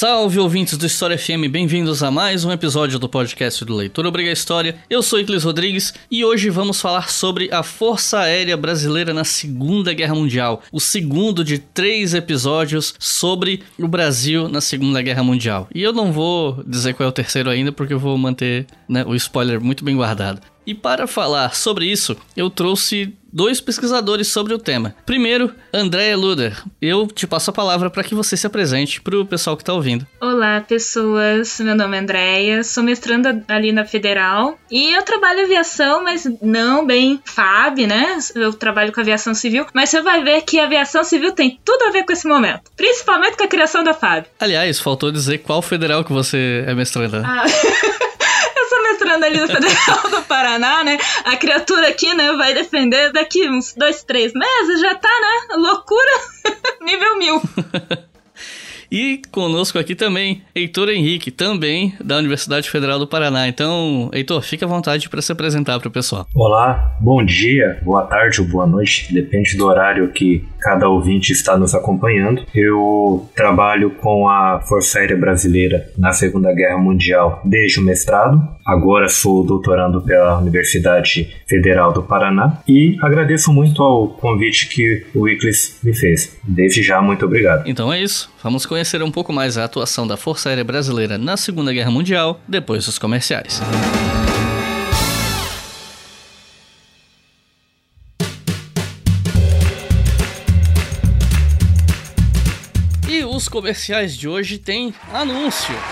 Salve ouvintes do História FM, bem-vindos a mais um episódio do podcast do Leitor Obriga História. Eu sou Iclis Rodrigues e hoje vamos falar sobre a Força Aérea Brasileira na Segunda Guerra Mundial, o segundo de três episódios sobre o Brasil na Segunda Guerra Mundial. E eu não vou dizer qual é o terceiro ainda porque eu vou manter né, o spoiler muito bem guardado. E para falar sobre isso, eu trouxe dois pesquisadores sobre o tema. Primeiro, Andréa Luder. Eu te passo a palavra para que você se apresente para o pessoal que está ouvindo. Olá, pessoas. Meu nome é Andréia, sou mestranda ali na Federal e eu trabalho aviação, mas não bem FAB, né? Eu trabalho com aviação civil, mas você vai ver que a aviação civil tem tudo a ver com esse momento, principalmente com a criação da FAB. Aliás, faltou dizer qual federal que você é mestranda. Ah. mestrando ali Federal do Paraná, né? A criatura aqui, né, vai defender daqui uns dois, três meses, já tá, né? Loucura nível mil. E conosco aqui também, Heitor Henrique, também da Universidade Federal do Paraná. Então, Heitor, fique à vontade para se apresentar para o pessoal. Olá, bom dia, boa tarde ou boa noite, depende do horário que cada ouvinte está nos acompanhando. Eu trabalho com a Força Aérea Brasileira na Segunda Guerra Mundial desde o mestrado. Agora sou doutorando pela Universidade Federal do Paraná e agradeço muito ao convite que o Iclis me fez. Desde já, muito obrigado. Então é isso. Vamos conhecer um pouco mais a atuação da Força Aérea Brasileira na Segunda Guerra Mundial depois dos comerciais. Comerciais de hoje tem anúncio.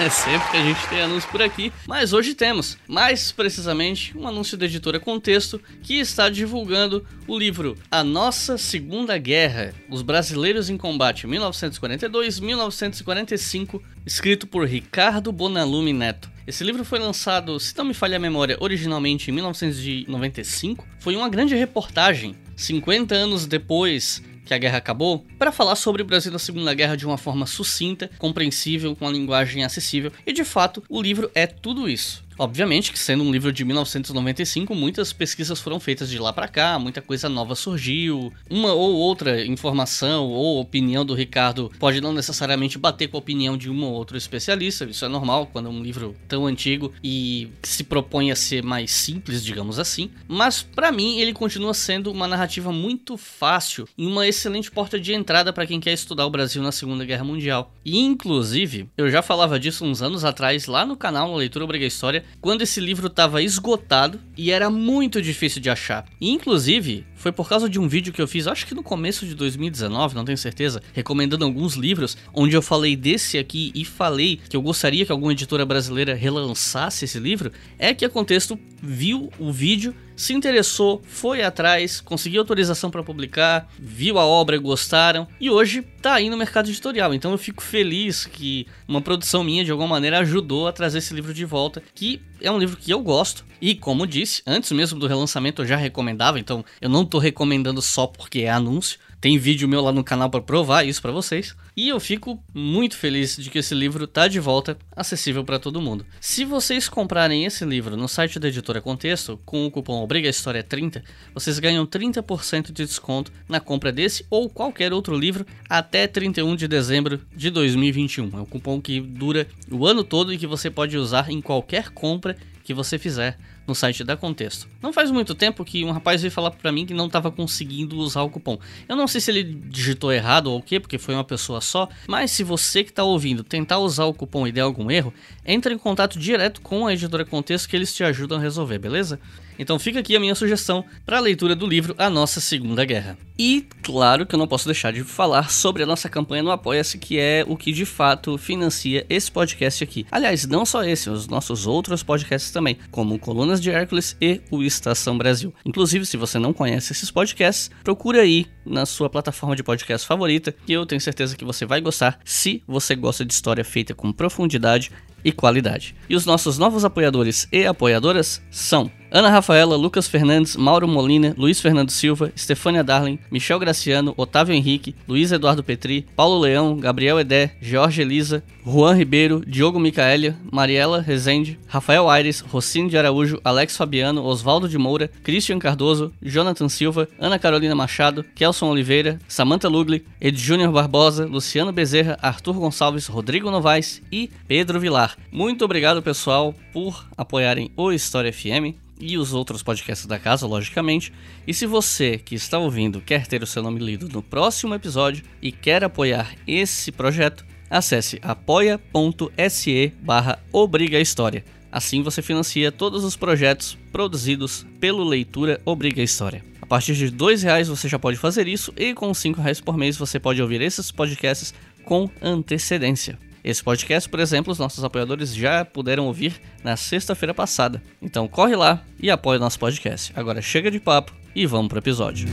É sempre que a gente tem anúncio por aqui, mas hoje temos, mais precisamente, um anúncio da editora Contexto que está divulgando o livro A Nossa Segunda Guerra: Os Brasileiros em Combate 1942-1945, escrito por Ricardo Bonalume Neto. Esse livro foi lançado, se não me falha a memória, originalmente em 1995. Foi uma grande reportagem, 50 anos depois que a guerra acabou, para falar sobre o Brasil na Segunda Guerra de uma forma sucinta, compreensível, com uma linguagem acessível. E de fato, o livro é tudo isso. Obviamente que sendo um livro de 1995, muitas pesquisas foram feitas de lá para cá, muita coisa nova surgiu. Uma ou outra informação ou opinião do Ricardo pode não necessariamente bater com a opinião de um ou outro especialista, isso é normal quando é um livro tão antigo e se propõe a ser mais simples, digamos assim. Mas para mim ele continua sendo uma narrativa muito fácil e uma excelente porta de entrada para quem quer estudar o Brasil na Segunda Guerra Mundial. E inclusive, eu já falava disso uns anos atrás lá no canal na Leitura Obriga História, quando esse livro estava esgotado e era muito difícil de achar. E, inclusive, foi por causa de um vídeo que eu fiz, acho que no começo de 2019, não tenho certeza, recomendando alguns livros, onde eu falei desse aqui e falei que eu gostaria que alguma editora brasileira relançasse esse livro, é que a Contexto viu o vídeo se interessou, foi atrás, conseguiu autorização para publicar, viu a obra, gostaram e hoje tá aí no mercado editorial. Então eu fico feliz que uma produção minha de alguma maneira ajudou a trazer esse livro de volta, que é um livro que eu gosto e como disse, antes mesmo do relançamento eu já recomendava, então eu não tô recomendando só porque é anúncio. Tem vídeo meu lá no canal para provar isso para vocês. E eu fico muito feliz de que esse livro tá de volta, acessível para todo mundo. Se vocês comprarem esse livro no site da editora Contexto, com o cupom Obriga História 30, vocês ganham 30% de desconto na compra desse ou qualquer outro livro até 31 de dezembro de 2021. É um cupom que dura o ano todo e que você pode usar em qualquer compra que você fizer no site da Contexto. Não faz muito tempo que um rapaz veio falar para mim que não estava conseguindo usar o cupom. Eu não sei se ele digitou errado ou o que, porque foi uma pessoa só, mas se você que está ouvindo tentar usar o cupom e der algum erro, entre em contato direto com a editora Contexto que eles te ajudam a resolver, beleza? Então fica aqui a minha sugestão para a leitura do livro A Nossa Segunda Guerra. E claro que eu não posso deixar de falar sobre a nossa campanha no Apoia-se, que é o que de fato financia esse podcast aqui. Aliás, não só esse, os nossos outros podcasts também, como Colunas de Hércules e o Estação Brasil. Inclusive, se você não conhece esses podcasts, procura aí na sua plataforma de podcast favorita, que eu tenho certeza que você vai gostar se você gosta de história feita com profundidade e qualidade. E os nossos novos apoiadores e apoiadoras são Ana Rafaela, Lucas Fernandes, Mauro Molina, Luiz Fernando Silva, Stefânia Darling, Michel Graciano, Otávio Henrique, Luiz Eduardo Petri, Paulo Leão, Gabriel Edé, Jorge Elisa, Juan Ribeiro, Diogo Micaelia, Mariela Rezende, Rafael Aires, Rocine de Araújo, Alex Fabiano, Oswaldo de Moura, Christian Cardoso, Jonathan Silva, Ana Carolina Machado, Kelson Oliveira, Samantha Lugli, Ed Júnior Barbosa, Luciano Bezerra, Arthur Gonçalves, Rodrigo Novaes e Pedro Vilar. Muito obrigado, pessoal, por apoiarem o História FM e os outros podcasts da casa, logicamente. E se você que está ouvindo quer ter o seu nome lido no próximo episódio e quer apoiar esse projeto, acesse apoia.se barra Obriga História. Assim você financia todos os projetos produzidos pelo Leitura Obriga História. A partir de R$ reais você já pode fazer isso e com R$ reais por mês você pode ouvir esses podcasts com antecedência. Esse podcast, por exemplo, os nossos apoiadores já puderam ouvir na sexta-feira passada. Então corre lá e apoia o nosso podcast. Agora chega de papo e vamos pro episódio.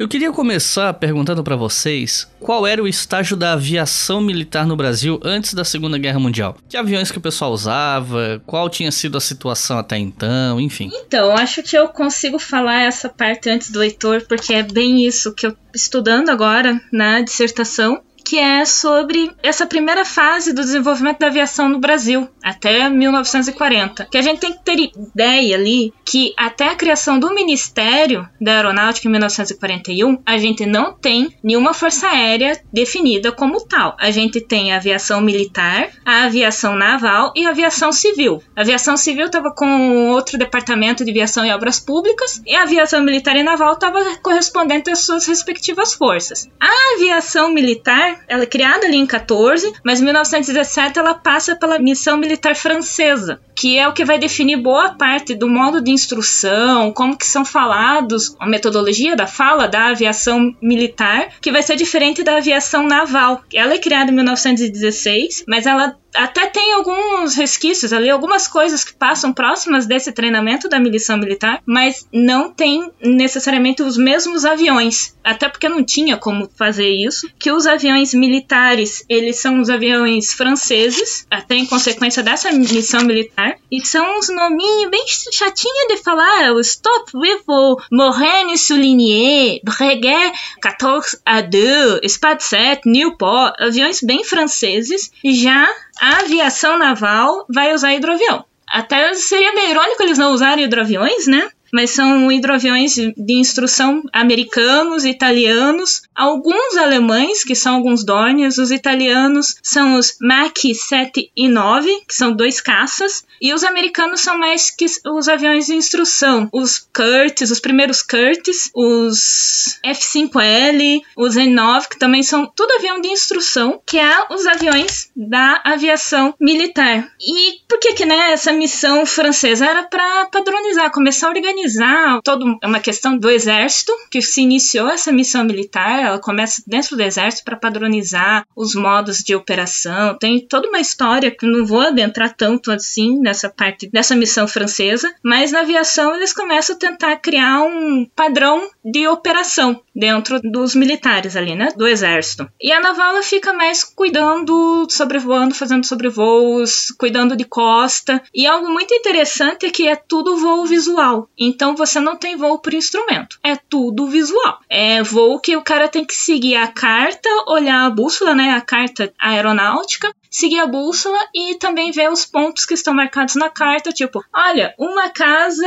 Eu queria começar perguntando para vocês qual era o estágio da aviação militar no Brasil antes da Segunda Guerra Mundial. Que aviões que o pessoal usava, qual tinha sido a situação até então, enfim. Então, acho que eu consigo falar essa parte antes do leitor, porque é bem isso que eu estudando agora na dissertação que é sobre essa primeira fase do desenvolvimento da aviação no Brasil, até 1940. Que a gente tem que ter ideia ali que até a criação do Ministério da Aeronáutica em 1941, a gente não tem nenhuma força aérea definida como tal. A gente tem a aviação militar, a aviação naval e a aviação civil. A aviação civil estava com outro departamento de aviação e obras públicas e a aviação militar e naval estava correspondente às suas respectivas forças. A aviação militar ela é criada ali em 14, mas em 1917 ela passa pela missão militar francesa, que é o que vai definir boa parte do modo de instrução, como que são falados, a metodologia da fala da aviação militar, que vai ser diferente da aviação naval. Ela é criada em 1916, mas ela até tem alguns resquícios ali, algumas coisas que passam próximas desse treinamento da missão militar, mas não tem necessariamente os mesmos aviões, até porque não tinha como fazer isso. Que os aviões militares, eles são os aviões franceses, até em consequência dessa missão militar, e são uns nominhos bem chatinhos de falar, o Stop Rival, Morene Souligné, Breguet 14 a 2, Spad 7, Newport, aviões bem franceses, já a aviação naval vai usar hidroavião. Até seria meio irônico eles não usarem hidroaviões, né? Mas são hidroaviões de instrução americanos, italianos, alguns alemães, que são alguns Dorniers, os italianos são os Mach 7 e 9, que são dois caças, e os americanos são mais que os aviões de instrução, os Curtis, os primeiros Curtis, os F-5L, os N-9, que também são tudo avião de instrução, que é os aviões da aviação militar. E por que que, né, essa missão francesa era para padronizar, começar a organizar organizar todo é uma questão do exército que se iniciou essa missão militar, ela começa dentro do exército para padronizar os modos de operação. Tem toda uma história que não vou adentrar tanto assim nessa parte dessa missão francesa, mas na aviação eles começam a tentar criar um padrão de operação dentro dos militares ali, né, do exército. E a naval ela fica mais cuidando, sobrevoando, fazendo sobrevoos, cuidando de costa. E algo muito interessante é que é tudo voo visual. Então você não tem voo por instrumento, é tudo visual. É voo que o cara tem que seguir a carta, olhar a bússola, né, a carta aeronáutica, seguir a bússola e também ver os pontos que estão marcados na carta, tipo, olha, uma casa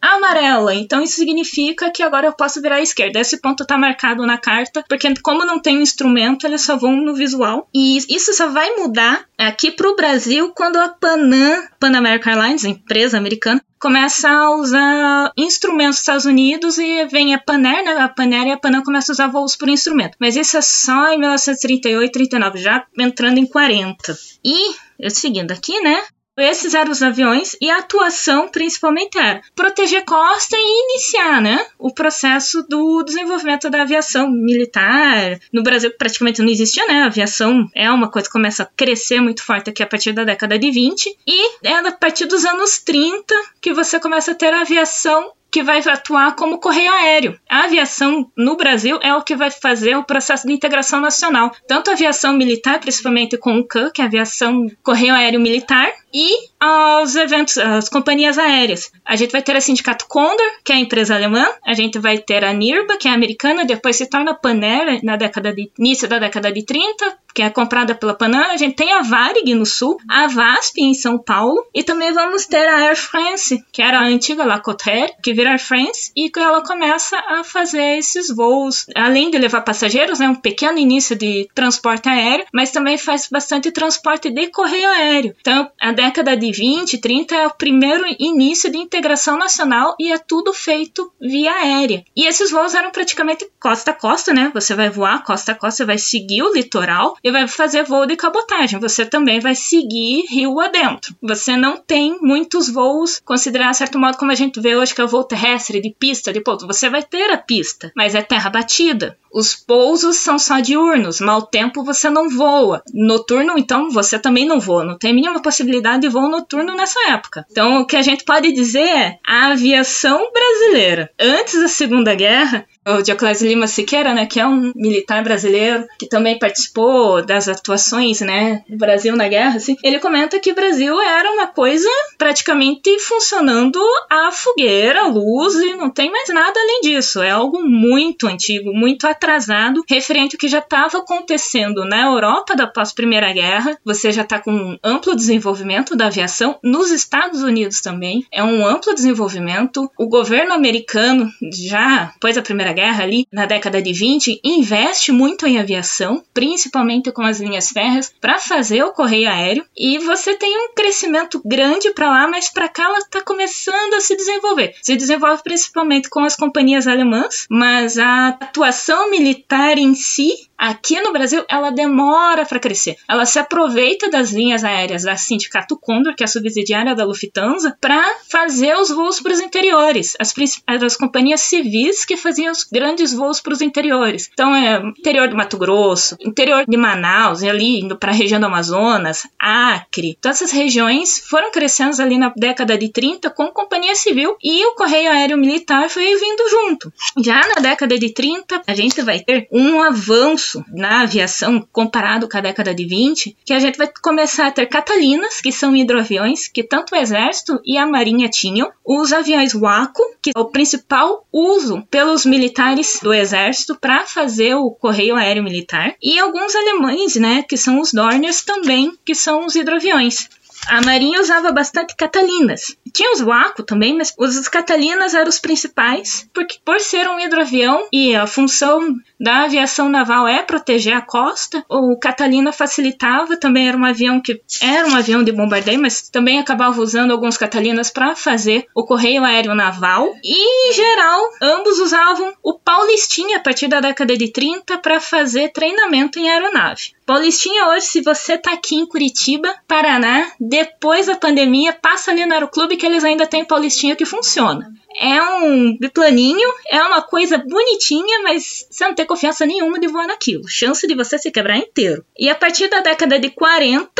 amarela, então isso significa que agora eu posso virar à esquerda. Esse ponto tá marcado na carta, porque como não tem um instrumento, eles só vão no visual. E isso só vai mudar aqui pro Brasil quando a Panam, Pan American Airlines, empresa americana, começa a usar instrumentos dos Estados Unidos e vem a Panair, né? A Panair e a Panam começam a usar voos por instrumento. Mas isso é só em 1938, 39, já entrando em 40. E, seguindo aqui, né? Esses eram os aviões e a atuação principalmente era proteger costa e iniciar né, o processo do desenvolvimento da aviação militar. No Brasil praticamente não existia, né? A aviação é uma coisa que começa a crescer muito forte aqui a partir da década de 20 e é a partir dos anos 30 que você começa a ter a aviação que vai atuar como correio aéreo. A aviação no Brasil é o que vai fazer o processo de integração nacional. Tanto a aviação militar, principalmente com o CAN, que é a aviação correio aéreo militar, e aos eventos, as companhias aéreas. A gente vai ter a Sindicato Condor, que é a empresa alemã, a gente vai ter a NIRBA, que é americana, depois se torna Panera na década de início da década de 30, que é comprada pela Panam, a gente tem a Varig no sul, a VASP em São Paulo, e também vamos ter a Air France, que era a antiga Lacotaire, que vira Air France, e ela começa a fazer esses voos, além de levar passageiros, né, um pequeno início de transporte aéreo, mas também faz bastante transporte de correio aéreo. Então, a década de 20, 30 é o primeiro início de integração nacional e é tudo feito via aérea. E esses voos eram praticamente costa a costa, né? Você vai voar costa a costa, vai seguir o litoral e vai fazer voo de cabotagem. Você também vai seguir rio adentro. Você não tem muitos voos, considerar de certo modo como a gente vê hoje que é o voo terrestre, de pista, de ponto. Você vai ter a pista, mas é terra batida. Os pousos são só diurnos, mau tempo você não voa. Noturno, então, você também não voa. Não tem a mínima possibilidade de voo noturno nessa época. Então, o que a gente pode dizer é a aviação brasileira, antes da Segunda Guerra, o Dioclésio Lima Siqueira, né, que é um militar brasileiro que também participou das atuações, né, do Brasil na guerra, assim, ele comenta que o Brasil era uma coisa praticamente funcionando a fogueira, a luz e não tem mais nada além disso. É algo muito antigo, muito atrasado, referente ao que já estava acontecendo na Europa da pós-Primeira Guerra. Você já está com um amplo desenvolvimento da aviação nos Estados Unidos também. É um amplo desenvolvimento. O governo americano já, após a Primeira Guerra ali, na década de 20, investe muito em aviação, principalmente com as linhas férreas, para fazer o correio aéreo. E você tem um crescimento grande para lá, mas para cá ela está começando a se desenvolver. Se desenvolve principalmente com as companhias alemãs, mas a atuação militar em si Aqui no Brasil, ela demora para crescer. Ela se aproveita das linhas aéreas da Sindicato Condor, que é a subsidiária da Lufthansa, para fazer os voos para os interiores. As, as companhias civis que faziam os grandes voos para os interiores. Então, é interior do Mato Grosso, interior de Manaus, ali indo para a região do Amazonas, Acre. Todas essas regiões foram crescendo ali na década de 30 com companhia civil e o Correio Aéreo Militar foi vindo junto. Já na década de 30, a gente vai ter um avanço na aviação comparado com a década de 20, que a gente vai começar a ter Catalinas, que são hidroaviões que tanto o exército e a marinha tinham, os aviões Waco, que é o principal uso pelos militares do exército para fazer o correio aéreo militar, e alguns alemães, né, que são os Dorniers também, que são os hidroaviões. A Marinha usava bastante catalinas. Tinha os Waco também, mas os catalinas eram os principais, porque por ser um hidroavião e a função da aviação naval é proteger a costa, o Catalina facilitava, também era um avião que era um avião de bombardeio, mas também acabava usando alguns Catalinas para fazer o correio aéreo naval. E em geral, ambos usavam o Paulistinha a partir da década de 30 para fazer treinamento em aeronave. Paulistinha hoje, se você tá aqui em Curitiba, Paraná, depois da pandemia, passa ali no Aeroclube que eles ainda têm Paulistinha que funciona. É um biplaninho, é uma coisa bonitinha, mas você não tem confiança nenhuma de voar naquilo. Chance de você se quebrar inteiro. E a partir da década de 40,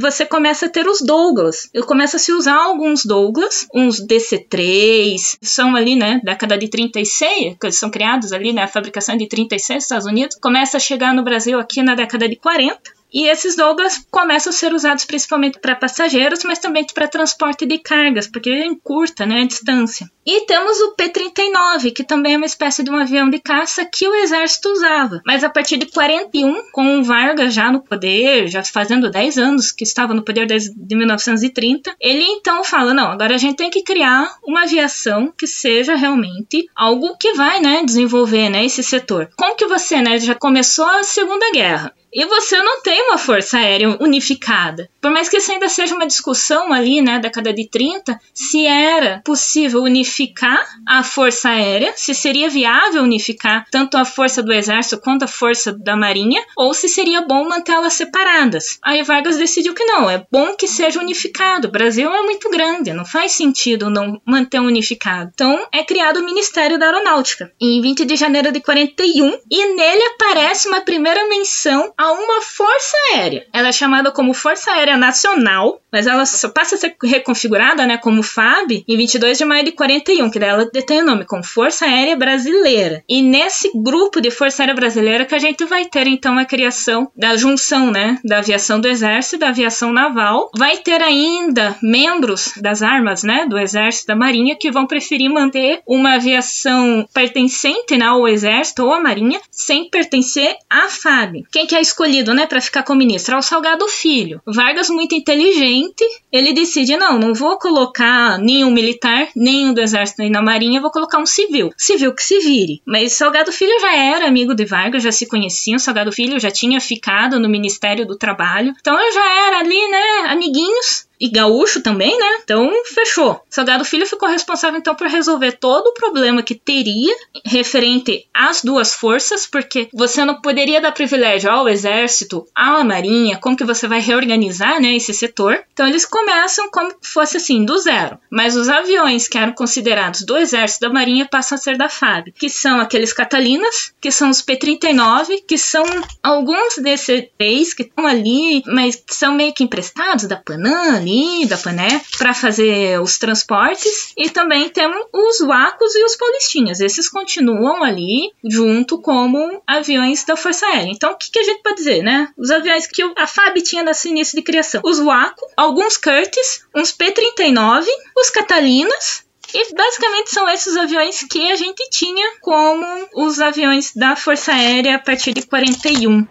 você começa a ter os Douglas. Eu começo a se usar alguns Douglas, uns DC-3, são ali, né, década de 36, que são criados ali, né, a fabricação de 36 nos Estados Unidos, começa a chegar no Brasil aqui na década de 40. E esses Douglas começam a ser usados principalmente para passageiros, mas também para transporte de cargas, porque encurta né, a distância. E temos o P-39, que também é uma espécie de um avião de caça que o exército usava. Mas a partir de 41, com o Vargas já no poder, já fazendo 10 anos que estava no poder desde 1930, ele então fala: não, agora a gente tem que criar uma aviação que seja realmente algo que vai né, desenvolver né, esse setor. Como que você né, já começou a Segunda Guerra? E você não tem uma força aérea unificada. Por mais que isso ainda seja uma discussão ali, né, década de 30, se era possível unificar a força aérea, se seria viável unificar tanto a força do exército quanto a força da marinha, ou se seria bom mantê-las separadas. Aí Vargas decidiu que não, é bom que seja unificado. O Brasil é muito grande, não faz sentido não manter unificado. Então é criado o Ministério da Aeronáutica em 20 de janeiro de 41 e nele aparece uma primeira menção a uma força aérea. Ela é chamada como Força Aérea Nacional, mas ela passa a ser reconfigurada, né, como FAB em 22 de maio de 41, que daí ela tem o nome como Força Aérea Brasileira. E nesse grupo de Força Aérea Brasileira que a gente vai ter então a criação da junção, né, da aviação do Exército e da aviação naval. Vai ter ainda membros das armas, né, do Exército da Marinha que vão preferir manter uma aviação pertencente né, ao Exército ou à Marinha sem pertencer à FAB. Quem que é escolhido, né, para ficar como ministro? É o Salgado Filho. Vargas, muito inteligente, ele decide: não, não vou colocar nenhum militar, nenhum do Exército nem na Marinha, vou colocar um civil. Civil que se vire. Mas Salgado Filho já era amigo de Vargas, já se conheciam. Salgado Filho já tinha ficado no Ministério do Trabalho. Então já era ali, né, amiguinhos e gaúcho também, né? Então, fechou. Salgado Filho ficou responsável então por resolver todo o problema que teria referente às duas forças, porque você não poderia dar privilégio ao exército, à marinha, como que você vai reorganizar, né, esse setor. Então, eles começam como fosse assim, do zero. Mas os aviões que eram considerados do exército da marinha passam a ser da FAB, que são aqueles Catalinas, que são os P-39, que são alguns desses três que estão ali, mas são meio que emprestados da Panam, da Pané, para fazer os transportes. E também temos os Wacos e os Paulistinhas. Esses continuam ali junto como aviões da Força Aérea. Então, o que, que a gente pode dizer, né? Os aviões que a FAB tinha nesse início de criação. Os Waco, alguns Curtis, uns P-39, os Catalinas, e basicamente são esses aviões que a gente tinha como os aviões da Força Aérea a partir de 41.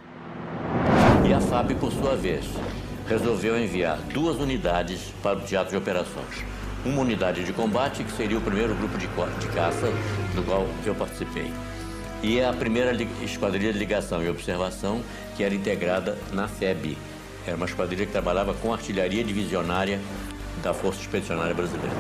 E a FAB, por sua vez, resolveu enviar duas unidades para o teatro de operações. Uma unidade de combate, que seria o primeiro grupo de, de caça do qual eu participei. E a primeira esquadrilha de ligação e observação, que era integrada na FEB. Era uma esquadrilha que trabalhava com artilharia divisionária da Força Expedicionária Brasileira.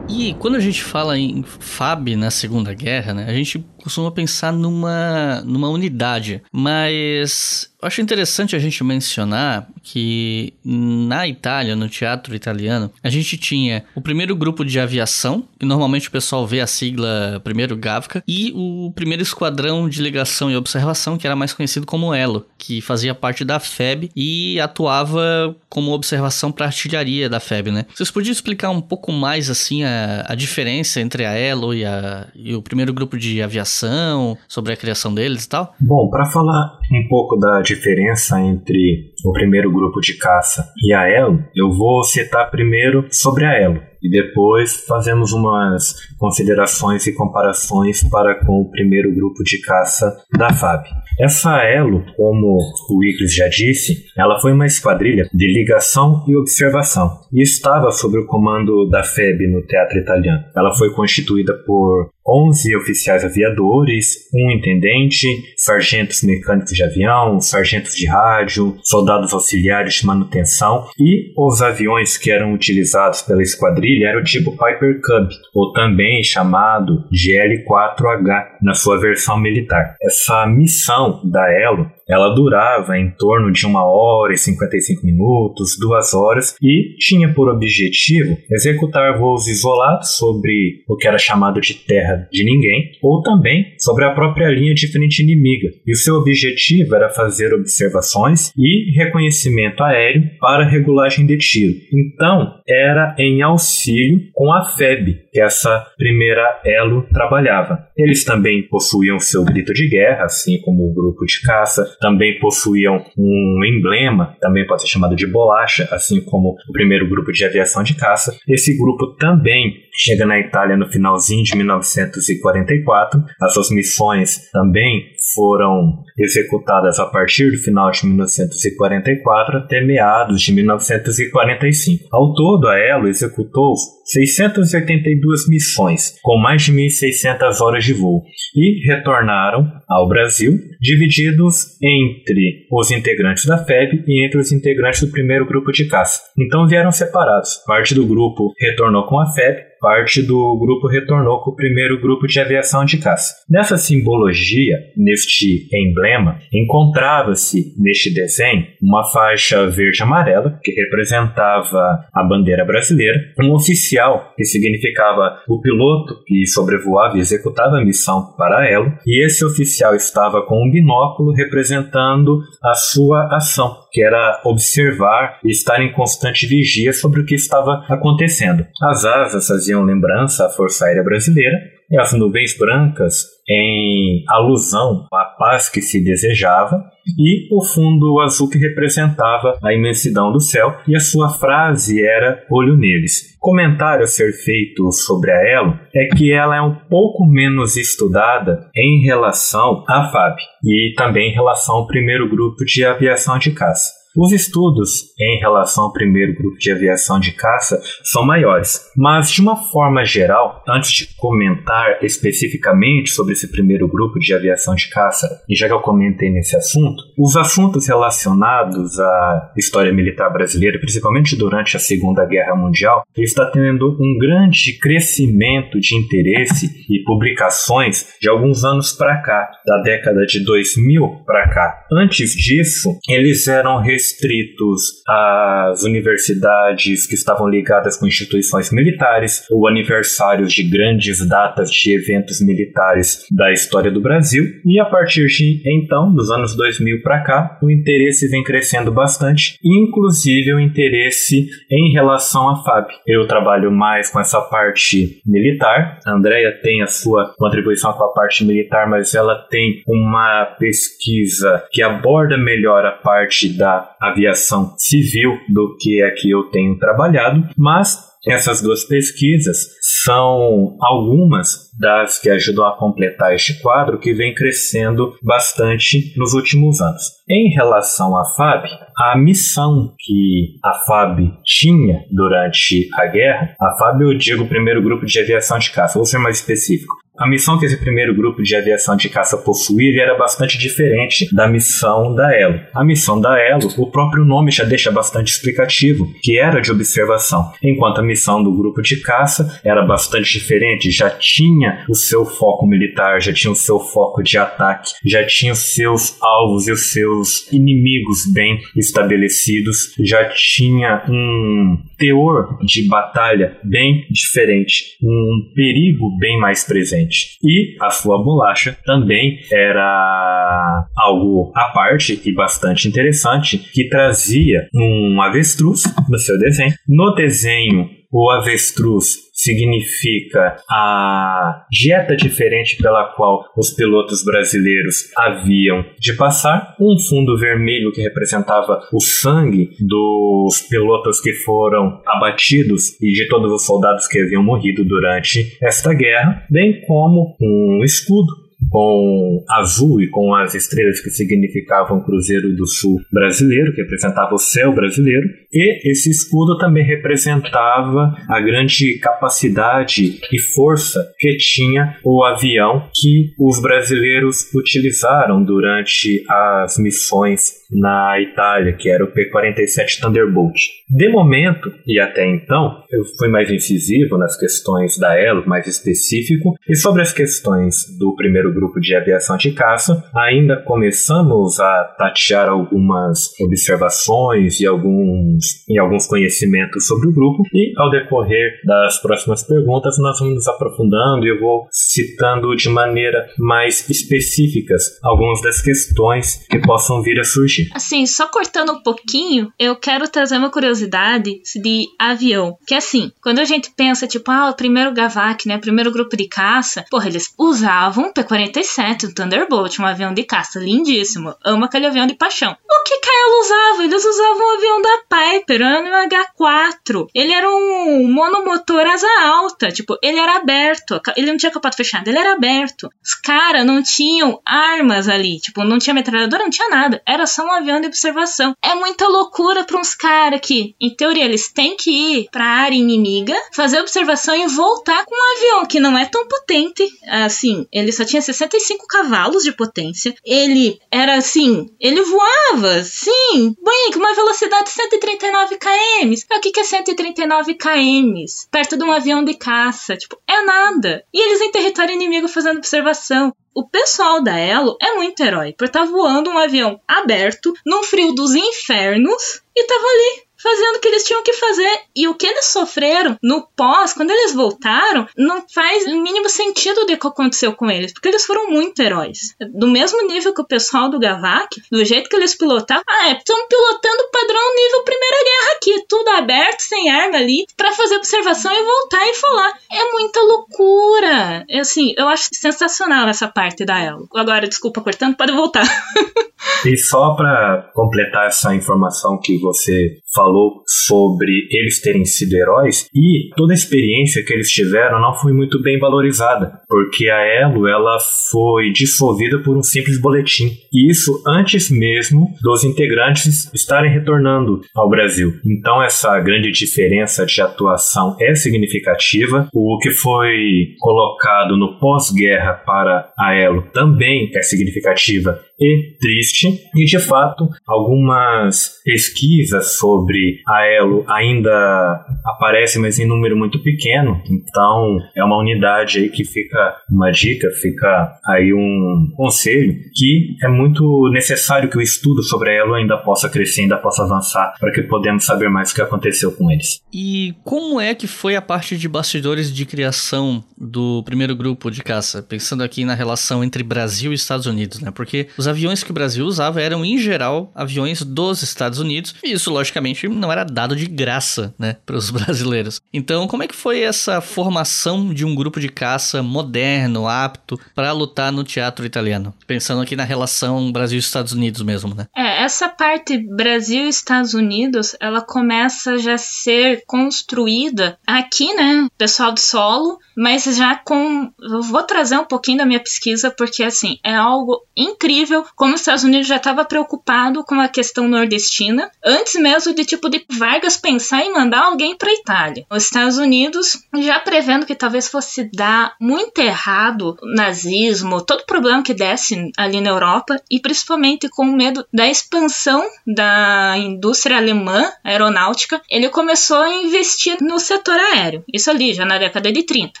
E quando a gente fala em FAB na Segunda Guerra, né, a gente costuma pensar numa, numa unidade, mas acho interessante a gente mencionar que na Itália, no teatro italiano, a gente tinha o primeiro grupo de aviação, que normalmente o pessoal vê a sigla primeiro Gavka, e o primeiro esquadrão de ligação e observação, que era mais conhecido como Elo, que fazia parte da FEB e atuava como observação para artilharia da FEB, né? Vocês podiam explicar um pouco mais assim a, a diferença entre a Elo e, a, e o primeiro grupo de aviação, sobre a criação deles e tal? Bom, para falar um pouco da diferença entre o primeiro grupo de caça e a Elo, eu vou citar primeiro sobre a Elo e depois fazemos umas considerações e comparações para com o primeiro grupo de caça da FAB. Essa Elo, como o Iclis já disse, ela foi uma esquadrilha de ligação e observação e estava sob o comando da FEB no teatro italiano. Ela foi constituída por 11 oficiais aviadores, um intendente, sargentos mecânicos de avião, sargentos de rádio, soldados auxiliares de manutenção e os aviões que eram utilizados pela esquadrilha eram tipo Piper Cub, ou também chamado de L4H na sua versão militar. Essa missão da Elo ela durava em torno de uma hora e 55 minutos, duas horas, e tinha por objetivo executar voos isolados sobre o que era chamado de terra de ninguém, ou também sobre a própria linha de frente inimiga. E o seu objetivo era fazer observações e reconhecimento aéreo para regulagem de tiro. Então, era em auxílio com a FEB que essa primeira elo trabalhava. Eles também possuíam seu grito de guerra, assim como o grupo de caça, também possuíam um emblema, também pode ser chamado de bolacha, assim como o primeiro grupo de aviação de caça. Esse grupo também chega na Itália no finalzinho de 1944. As suas missões também foram executadas a partir do final de 1944 até meados de 1945. Ao todo, a Elo executou 682 missões, com mais de 1.600 horas de voo, e retornaram ao Brasil, divididos entre os integrantes da FEB e entre os integrantes do primeiro grupo de caça. Então vieram separados. Parte do grupo retornou com a FEB parte do grupo retornou com o primeiro grupo de aviação de caça. Nessa simbologia, neste emblema, encontrava-se neste desenho uma faixa verde-amarela que representava a bandeira brasileira, um oficial que significava o piloto que sobrevoava e executava a missão para ela, e esse oficial estava com um binóculo representando a sua ação, que era observar e estar em constante vigia sobre o que estava acontecendo. As asas faziam lembrança à Força Aérea Brasileira as nuvens brancas em alusão à paz que se desejava, e o fundo azul que representava a imensidão do céu, e a sua frase era olho neles. Comentário a ser feito sobre a Elo é que ela é um pouco menos estudada em relação à FAB e também em relação ao primeiro grupo de aviação de caça. Os estudos em relação ao primeiro grupo de aviação de caça são maiores, mas de uma forma geral, antes de comentar especificamente sobre esse primeiro grupo de aviação de caça, e já que eu comentei nesse assunto, os assuntos relacionados à história militar brasileira, principalmente durante a Segunda Guerra Mundial, está tendo um grande crescimento de interesse e publicações de alguns anos para cá, da década de 2000 para cá. Antes disso, eles eram restritos às universidades que estavam ligadas com instituições militares ou aniversários de grandes datas de eventos militares da história do Brasil. E a partir de então, dos anos 2000 para cá, o interesse vem crescendo bastante, inclusive o interesse em relação à FAB. Eu trabalho mais com essa parte militar. A Andrea tem a sua contribuição com a parte militar, mas ela tem uma pesquisa que aborda melhor a parte da aviação civil do que é que eu tenho trabalhado, mas essas duas pesquisas são algumas das que ajudam a completar este quadro que vem crescendo bastante nos últimos anos. Em relação à FAB, a missão que a FAB tinha durante a guerra, a FAB eu digo o primeiro grupo de aviação de caça, vou ser mais específico. A missão que esse primeiro grupo de aviação de caça possuía era bastante diferente da missão da Elo. A missão da Elo, o próprio nome já deixa bastante explicativo, que era de observação, enquanto a missão do grupo de caça era bastante diferente, já tinha o seu foco militar, já tinha o seu foco de ataque, já tinha os seus alvos e os seus inimigos bem estabelecidos, já tinha um teor de batalha bem diferente, um perigo bem mais presente. E a sua bolacha também era algo à parte e bastante interessante, que trazia um avestruz no seu desenho. No desenho, o avestruz significa a dieta diferente pela qual os pilotos brasileiros haviam de passar, um fundo vermelho que representava o sangue dos pilotos que foram abatidos e de todos os soldados que haviam morrido durante esta guerra, bem como um escudo com azul e com as estrelas que significavam Cruzeiro do Sul brasileiro, que representava o céu brasileiro, e esse escudo também representava a grande capacidade e força que tinha o avião que os brasileiros utilizaram durante as missões na Itália, que era o P-47 Thunderbolt. De momento, e até então, eu fui mais incisivo nas questões da Elo, mais específico, e sobre as questões do primeiro grupo de aviação de caça, ainda começamos a tatear algumas observações e alguns, e alguns conhecimentos sobre o grupo, e ao decorrer das próximas perguntas, nós vamos nos aprofundando e eu vou citando de maneira mais específicas algumas das questões que possam vir a surgir. Assim, só cortando um pouquinho, eu quero trazer uma curiosidade de avião. Que assim, quando a gente pensa, tipo, ah, o primeiro Gavac, né? O primeiro grupo de caça, porra, eles usavam o P-47, o Thunderbolt, um avião de caça lindíssimo. Amo aquele avião de paixão. O que Kael usava? Eles usavam o avião da Piper, um H4. Ele era um monomotor asa alta, tipo, ele era aberto. Ele não tinha capota fechada, ele era aberto. Os caras não tinham armas ali, tipo, não tinha metralhadora, não tinha nada. Era só um avião de observação. É muita loucura para uns caras que, em teoria, eles têm que ir para a área inimiga, fazer observação e voltar com um avião que não é tão potente. Assim, ele só tinha 60 65 cavalos de potência. Ele era assim, ele voava, sim, bem, com uma velocidade de 139 km. O que, que é 139 km? Perto de um avião de caça, tipo, é nada. E eles em território inimigo fazendo observação. O pessoal da Elo é muito herói, por estar tá voando um avião aberto, num frio dos infernos, e tava ali, fazendo o que eles tinham que fazer. E o que eles sofreram no pós, quando eles voltaram, não faz o mínimo sentido do que aconteceu com eles, porque eles foram muito heróis. Do mesmo nível que o pessoal do Gavak, do jeito que eles pilotaram, ah, é, estão pilotando o padrão nível Primeira Guerra aqui, tudo aberto, sem arma ali, para fazer observação e voltar e falar. É muita loucura. É, assim, eu acho sensacional essa parte da Elo. Agora, desculpa cortando, pode voltar. e só para completar essa informação que você falou sobre eles terem sido heróis e toda a experiência que eles tiveram não foi muito bem valorizada, porque a Elo ela foi dissolvida por um simples boletim. E isso antes mesmo dos integrantes estarem retornando ao Brasil. Então essa grande diferença de atuação é significativa. O que foi colocado no pós-guerra para a Elo também é significativa e triste. E de fato, algumas pesquisas sobre a Elo ainda aparecem, mas em número muito pequeno. Então, é uma unidade aí que fica uma dica, fica aí um conselho que é muito necessário que o estudo sobre a Elo ainda possa crescer, ainda possa avançar, para que podemos saber mais o que aconteceu com eles. E como é que foi a parte de bastidores de criação do primeiro grupo de caça? Pensando aqui na relação entre Brasil e Estados Unidos, né? Porque os aviões que o Brasil usava eram, em geral, aviões dos Estados Unidos, e isso, logicamente, não era dado de graça, né, para os brasileiros. Então, como é que foi essa formação de um grupo de caça moderno, apto para lutar no teatro italiano? Pensando aqui na relação Brasil-Estados Unidos mesmo, né? É, essa parte Brasil-Estados Unidos, ela começa já a ser construída aqui, né, pessoal do solo, mas já com. Eu vou trazer um pouquinho da minha pesquisa, porque assim, é algo incrível como os Estados Unidos já estava preocupado com a questão nordestina, antes mesmo de tipo de Vargas pensar em mandar alguém para Itália. Os Estados Unidos já prevendo que talvez fosse dar muito errado o nazismo, todo problema que desse ali na Europa, e principalmente com medo da expansão da indústria alemã aeronáutica, ele começou a investir no setor aéreo. Isso ali já na década de 30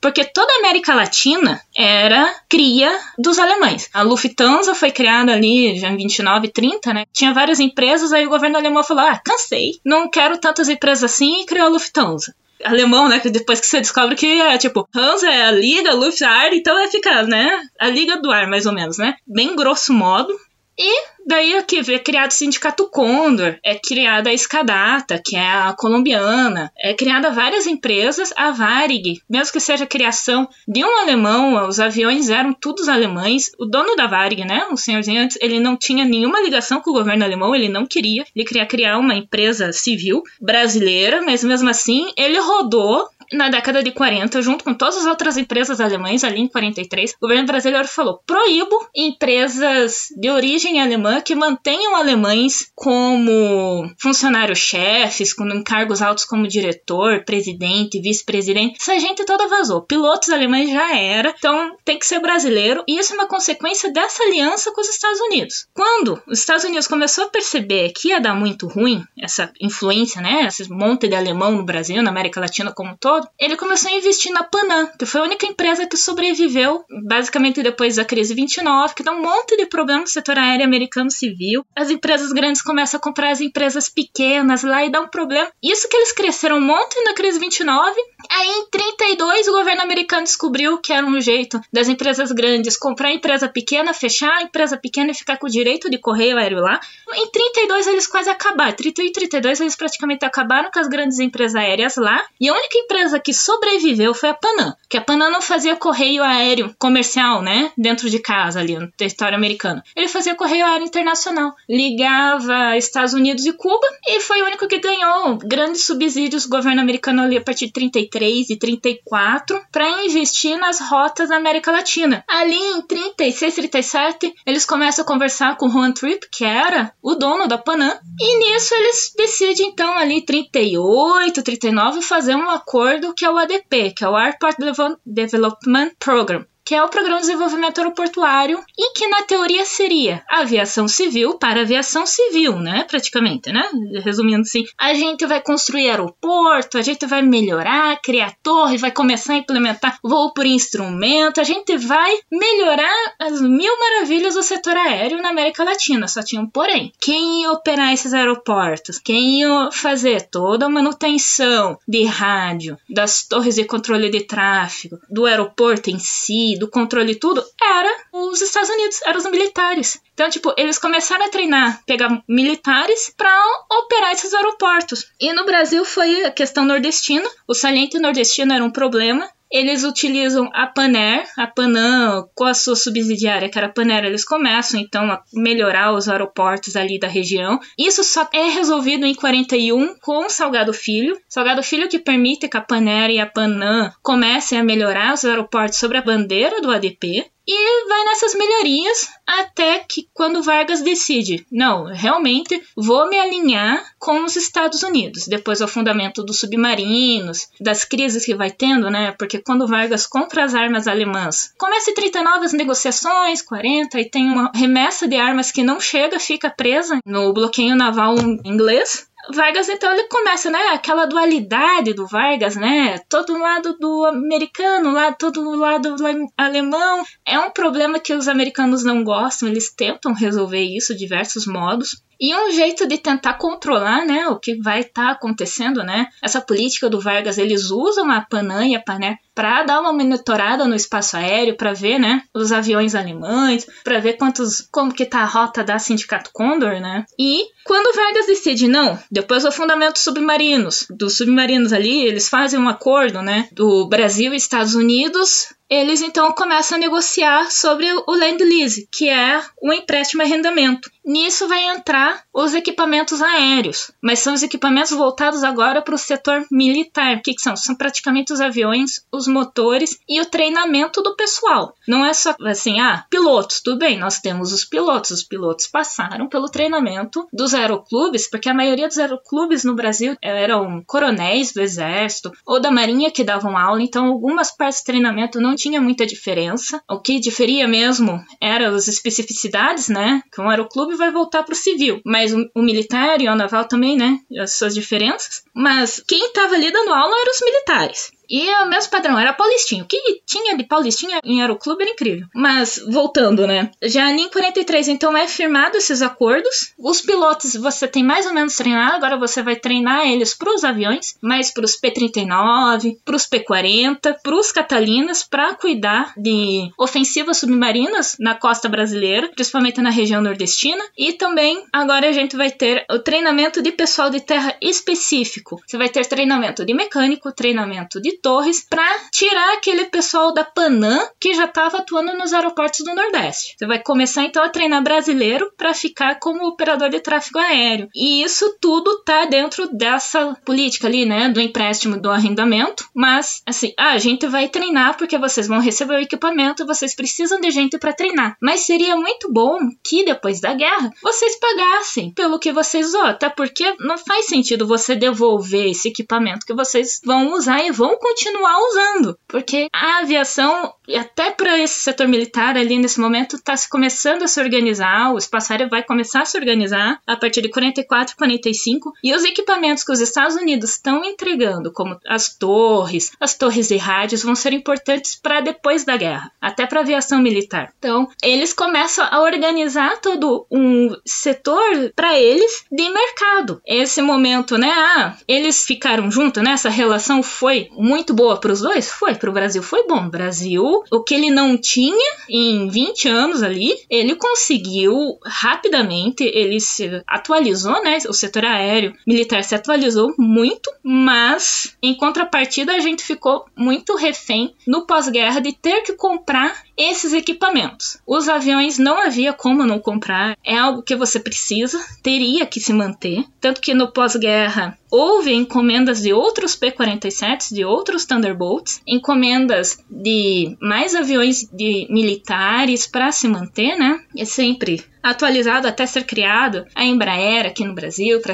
porque toda a América Latina era cria dos alemães. A Lufthansa foi criada ali já em 29, 30, né? Tinha várias empresas, aí o governo alemão falou: ah, cansei, não quero tantas empresas assim e criou a Lufthansa alemão, né? Que depois que você descobre que é tipo, Hansa é a liga, Lufthansa, então é ficar, né? A liga do ar, mais ou menos, né? Bem grosso modo. E daí aqui é criado o Sindicato Condor, é criada a Escadata, que é a colombiana, é criada várias empresas, a Varig, mesmo que seja a criação de um alemão, os aviões eram todos alemães. O dono da Varig, né, o senhorzinho antes, ele não tinha nenhuma ligação com o governo alemão, ele não queria, ele queria criar uma empresa civil brasileira, mas mesmo assim ele rodou na década de 40, junto com todas as outras empresas alemãs, ali em 43, o governo brasileiro falou: proíbo empresas de origem alemã que mantenham alemães como funcionários-chefes, com encargos altos como diretor, presidente, vice-presidente. Essa gente toda vazou. Pilotos alemães já era, então tem que ser brasileiro, e isso é uma consequência dessa aliança com os Estados Unidos. Quando os Estados Unidos começou a perceber que ia dar muito ruim essa influência, né, esse monte de alemão no Brasil, na América Latina como um todo, ele começou a investir na Panam, que foi a única empresa que sobreviveu, basicamente depois da crise 29, que dá um monte de problema no setor aéreo americano civil. As empresas grandes começam a comprar as empresas pequenas lá e dá um problema. Isso que eles cresceram um monte na crise 29. Aí em 32 o governo americano descobriu que era um jeito das empresas grandes comprar a empresa pequena, fechar a empresa pequena e ficar com o direito de correio aéreo lá. Em 32 eles quase acabaram. 31 e 32 eles praticamente acabaram com as grandes empresas aéreas lá. E a única empresa que sobreviveu foi a Panam, que a Panam não fazia correio aéreo comercial, né, dentro de casa ali no território americano. Ele fazia correio aéreo internacional, ligava Estados Unidos e Cuba e foi o único que ganhou grandes subsídios do governo americano ali a partir de 33 e 34 para investir nas rotas da América Latina. Ali em 36, 37, eles começam a conversar com Juan Tripp, que era o dono da Panam, e nisso eles decidem então ali 38, 39 fazer um acordo que é o ADP, que é o Airport Development Program, que é o Programa de Desenvolvimento Aeroportuário, e que na teoria seria aviação civil para aviação civil, né? Praticamente, né? Resumindo assim, a gente vai construir aeroporto, a gente vai melhorar, criar torre, vai começar a implementar voo por instrumento, a gente vai melhorar as mil maravilhas do setor aéreo na América Latina. Só tinha um porém. Quem ia operar esses aeroportos? Quem ia fazer toda a manutenção de rádio, das torres de controle de tráfego, do aeroporto em si, do controle tudo, era os Estados Unidos, eram os militares. Então, tipo, eles começaram a treinar, pegar militares para operar esses aeroportos. E no Brasil foi a questão nordestina. O saliente nordestino era um problema eles utilizam a Paner, a Panam, com a sua subsidiária, que era a Paner, eles começam então a melhorar os aeroportos ali da região. Isso só é resolvido em 41 com o Salgado Filho. Salgado Filho que permite que a Paner e a Panam comecem a melhorar os aeroportos sobre a bandeira do ADP. E vai nessas melhorias até que quando Vargas decide, não, realmente vou me alinhar com os Estados Unidos, depois ao fundamento dos submarinos, das crises que vai tendo, né? Porque quando Vargas compra as armas alemãs, começa em 39 as negociações, 40 e tem uma remessa de armas que não chega, fica presa no bloqueio naval inglês. Vargas, então, ele começa, né? Aquela dualidade do Vargas, né? Todo lado do americano, lá, todo lado do alemão. É um problema que os americanos não gostam, eles tentam resolver isso de diversos modos. E um jeito de tentar controlar, né, o que vai estar tá acontecendo, né? Essa política do Vargas, eles usam a Panam e a Pané para dar uma monitorada no espaço aéreo, para ver, né, os aviões alemães, para ver quantos, como que tá a rota da Sindicato Condor, né? E quando Vargas decide não, depois do fundamento submarinos, dos submarinos ali, eles fazem um acordo, né, do Brasil e Estados Unidos eles então começam a negociar sobre o Land Lease, que é o empréstimo e arrendamento. Nisso vai entrar os equipamentos aéreos, mas são os equipamentos voltados agora para o setor militar. O que, que, são? São praticamente os aviões, os motores e o treinamento do pessoal. Não é só assim, ah, pilotos, tudo bem, nós temos os pilotos. Os pilotos passaram pelo treinamento dos aeroclubes, porque a maioria dos aeroclubes no Brasil eram coronéis do exército ou da marinha que davam aula, então algumas partes do treinamento não tinha muita diferença. O que diferia mesmo eram as especificidades, né? Que um aeroclube vai voltar para o civil, mas o, o, militar e o naval também, né? As suas diferenças. Mas quem estava ali dando aula eram os militares. E é o mesmo padrão, era paulistinho. O que tinha de paulistinha em Aeroclube era incrível. Mas, voltando, né? Já em 43, então, é firmado esses acordos. Os pilotos você tem mais ou menos treinado, agora você vai treinar eles para os aviões, mais para os P-39, para os P-40, para os Catalinas, para cuidar de ofensivas submarinas na costa brasileira, principalmente na região nordestina. E também, agora a gente vai ter o treinamento de pessoal de terra específico. Você vai ter treinamento de mecânico, treinamento de Torres para tirar aquele pessoal da Panam que já estava atuando nos aeroportos do Nordeste. Você vai começar então a treinar brasileiro para ficar como operador de tráfego aéreo. E isso tudo tá dentro dessa política ali, né, do empréstimo do arrendamento, mas assim, ah, a gente vai treinar porque vocês vão receber o equipamento, vocês precisam de gente para treinar. Mas seria muito bom que depois da guerra vocês pagassem pelo que vocês usou, até porque não faz sentido você devolver esse equipamento que vocês vão usar e vão continuar usando, porque a aviação, até para esse setor militar ali nesse momento, está se começando a se organizar, o espaço aéreo vai começar a se organizar a partir de 44, 45, e os equipamentos que os Estados Unidos estão entregando, como as torres, as torres de rádios, vão ser importantes para depois da guerra, até para a aviação militar. Então, eles começam a organizar todo um setor para eles de mercado. Esse momento, né? Ah, eles ficaram juntos, né? Essa relação foi muito muito boa para os dois? Foi, para o Brasil foi bom. Brasil, o que ele não tinha em 20 anos ali, ele conseguiu rapidamente, ele se atualizou, né? O setor aéreo militar se atualizou muito, mas em contrapartida a gente ficou muito refém no pós-guerra de ter que comprar esses equipamentos. Os aviões não havia como não comprar, é algo que você precisa, teria que se manter. Tanto que no pós-guerra houve encomendas de outros P-47, de outros Thunderbolts, encomendas de mais aviões de militares para se manter, né? É sempre atualizado até ser criado a Embraer aqui no Brasil para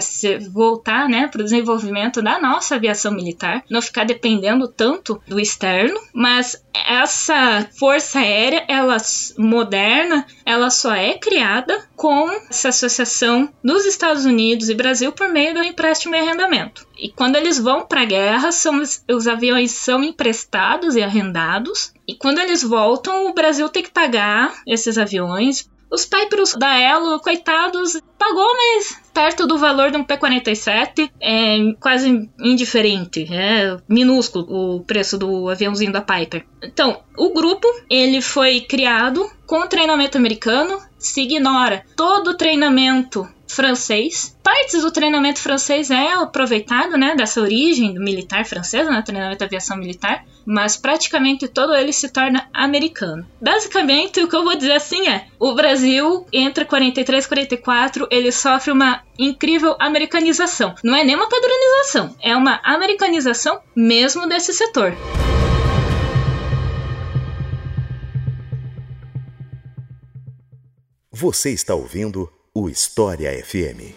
voltar, né, para o desenvolvimento da nossa aviação militar, não ficar dependendo tanto do externo, mas essa força aérea, ela moderna, ela só é criada com essa associação dos Estados Unidos e Brasil por meio do empréstimo e arrendamento. E quando eles vão para a guerra, são, os aviões são emprestados e arrendados. E quando eles voltam, o Brasil tem que pagar esses aviões, os Pipers da Elo, coitados, pagou, mas perto do valor de um P-47 é quase indiferente, é minúsculo o preço do aviãozinho da Piper. Então, o grupo ele foi criado com treinamento americano, se ignora todo o treinamento francês. Partes do treinamento francês é aproveitado, né, dessa origem militar francesa, né, treinamento de aviação militar, mas praticamente todo ele se torna americano. Basicamente, o que eu vou dizer assim é: o Brasil, entre 43 e 44, ele sofre uma incrível americanização. Não é nem uma padronização, é uma americanização mesmo desse setor. Você está ouvindo o História FM.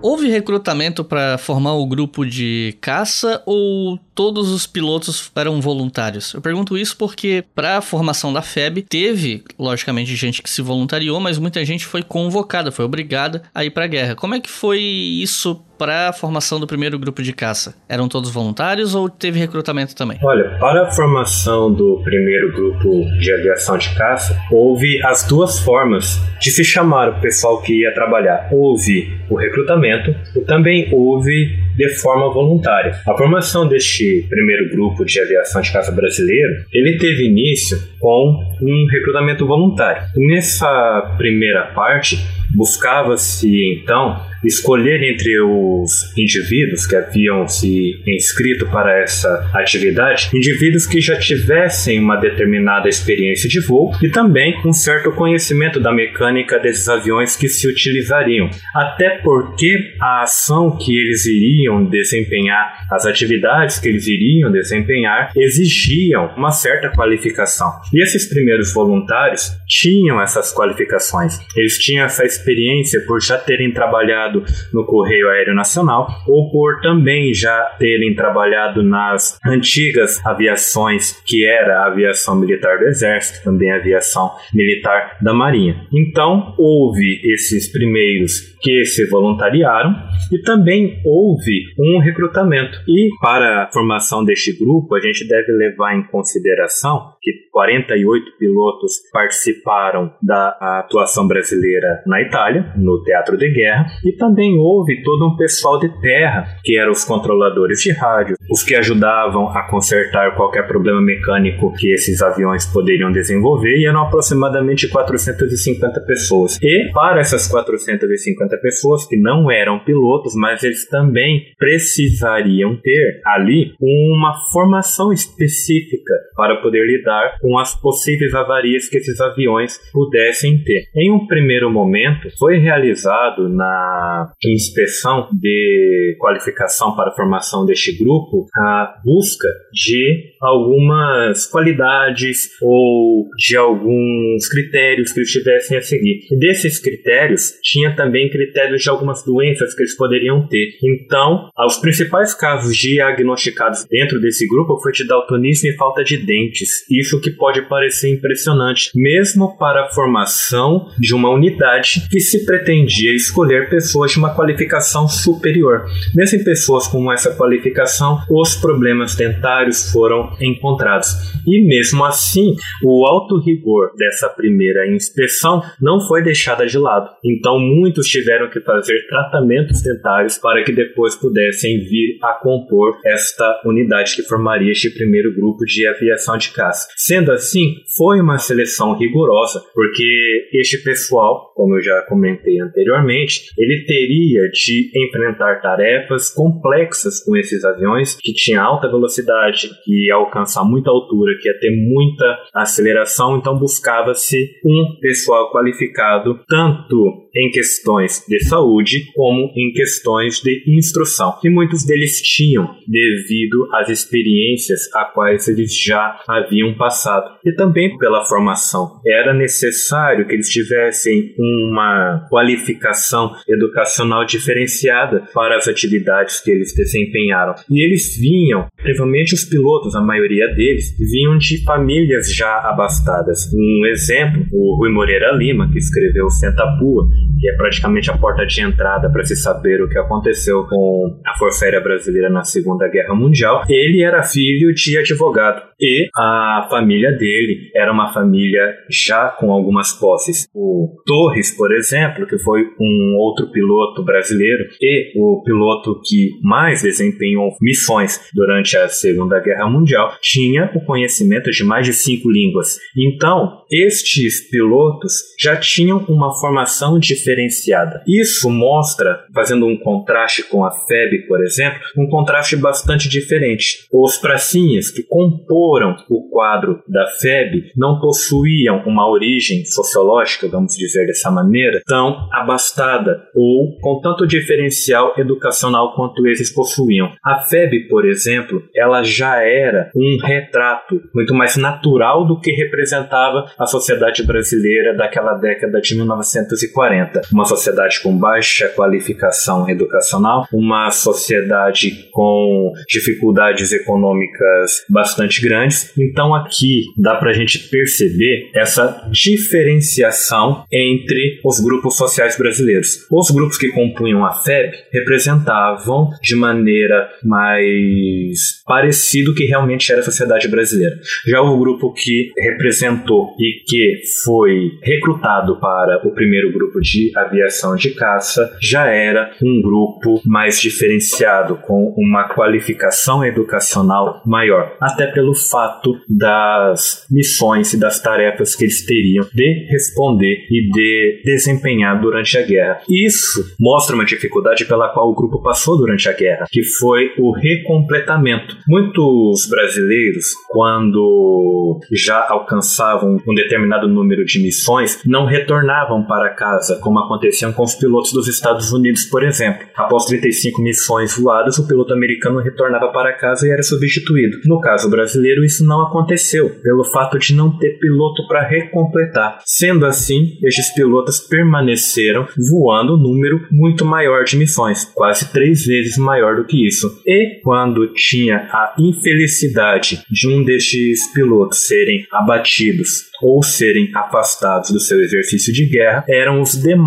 Houve recrutamento para formar o grupo de caça ou todos os pilotos eram voluntários? Eu pergunto isso porque para a formação da FEB teve, logicamente, gente que se voluntariou, mas muita gente foi convocada, foi obrigada a ir para a guerra. Como é que foi isso para a formação do primeiro grupo de caça? Eram todos voluntários ou teve recrutamento também? Olha, para a formação do primeiro grupo de aviação de caça, houve as duas formas de se chamar o pessoal que ia trabalhar. Houve o recrutamento e também houve de forma voluntária. A formação deste primeiro grupo de aviação de caça brasileiro, ele teve início com um recrutamento voluntário. Nessa primeira parte, buscava-se então escolher entre os indivíduos que haviam se inscrito para essa atividade, indivíduos que já tivessem uma determinada experiência de voo e também um certo conhecimento da mecânica desses aviões que se utilizariam. Até porque a ação que eles iriam desempenhar, as atividades que eles iriam desempenhar, exigiam uma certa qualificação. E esses primeiros voluntários tinham essas qualificações. Eles tinham essa experiência por já terem trabalhado trabalhado no Correio Aéreo Nacional ou por também já terem trabalhado nas antigas aviações que era a aviação militar do Exército, também a aviação militar da Marinha. Então houve esses primeiros que se voluntariaram e também houve um recrutamento. E para a formação deste grupo, a gente deve levar em consideração que 48 pilotos participaram da atuação brasileira na Itália, no teatro de guerra, e também houve todo um pessoal de terra, que eram os controladores de rádio, os que ajudavam a consertar qualquer problema mecânico que esses aviões poderiam desenvolver, e eram aproximadamente 450 pessoas. E para essas 450 pessoas que não eram pilotos, mas eles também precisariam ter ali uma formação específica para poder lidar com as possíveis avarias que esses aviões pudessem ter. Em um primeiro momento, foi realizado na inspeção de qualificação para a formação deste grupo a busca de algumas qualidades ou de alguns critérios que eles tivessem a seguir. E desses critérios, tinha também critérios de algumas doenças que eles poderiam ter. Então, os principais casos diagnosticados dentro desse grupo foi de daltonismo e falta de dentes. Isso que pode parecer impressionante, mesmo para a formação de uma unidade que se pretendia escolher pessoas de uma qualificação superior. Mesmo em pessoas com essa qualificação, os problemas dentários foram encontrados. E mesmo assim, o alto rigor dessa primeira inspeção não foi deixada de lado. Então, muitos tiveram que fazer tratamentos dentários para que depois pudessem vir a compor esta unidade que formaria este primeiro grupo de aviação de caça. Sendo assim, foi uma seleção rigorosa, porque este pessoal, como eu já comentei anteriormente, ele teria de enfrentar tarefas complexas com esses aviões que tinha alta velocidade, que ia alcançar muita altura, que ia ter muita aceleração, então buscava-se um pessoal qualificado tanto em questões de saúde como em questões de instrução. E muitos deles tinham, devido às experiências a quais eles já haviam passado. E também pela formação. Era necessário que eles tivessem uma qualificação educacional diferenciada para as atividades que eles desempenharam. E eles vinham, provavelmente os pilotos, a maioria deles, vinham de famílias já abastadas. Um exemplo, o Rui Moreira Lima, que escreveu Senta Pua, que é praticamente a porta de entrada para se saber o que aconteceu com a Força Aérea Brasileira na Segunda Guerra Mundial. Ele era filho de advogado e a família dele era uma família já com algumas posses. O Torres, por exemplo, que foi um outro piloto brasileiro e o piloto que mais desempenhou missões durante a Segunda Guerra Mundial, tinha o conhecimento de mais de cinco línguas. Então, estes pilotos já tinham uma formação diferenciada. Isso mostra, fazendo um contraste com a FEB, por exemplo, um contraste bastante diferente. Os pracinhas que comporam o quadro da FEB não possuíam uma origem sociológica, vamos dizer dessa maneira, tão abastada ou com tanto diferencial educacional quanto esses possuíam. A FEB, por exemplo, ela já era um retrato muito mais natural do que representava a sociedade brasileira daquela década de 1940. Uma sociedade com baixa qualificação educacional, uma sociedade com dificuldades econômicas bastante grandes. Então aqui dá para a gente perceber essa diferenciação entre os grupos sociais brasileiros. Os grupos que compunham a FEB representavam de maneira mais parecida que realmente era a sociedade brasileira. Já o grupo que representou e que foi recrutado para o primeiro grupo de aviação de caça já era um grupo mais diferenciado, com uma qualificação educacional maior, até pelo fato das missões e das tarefas que eles teriam de responder e de desempenhar durante a guerra. Isso mostra uma dificuldade pela qual o grupo passou durante a guerra, que foi o recompletamento. Muitos brasileiros, quando já alcançavam um determinado número de missões, não retornavam para casa, como acontecia com os pilotos dos Estados Unidos, por exemplo. Após 35 missões voadas, o piloto americano retornava para casa e era substituído. No caso brasileiro, isso não aconteceu, pelo fato de não ter piloto para recompletar. Sendo assim, estes pilotos permaneceram voando um número muito maior de missões, quase três vezes maior do que isso. E quando tinha a infelicidade de um destes pilotos serem abatidos ou serem afastados do seu exercício de guerra, eram os demais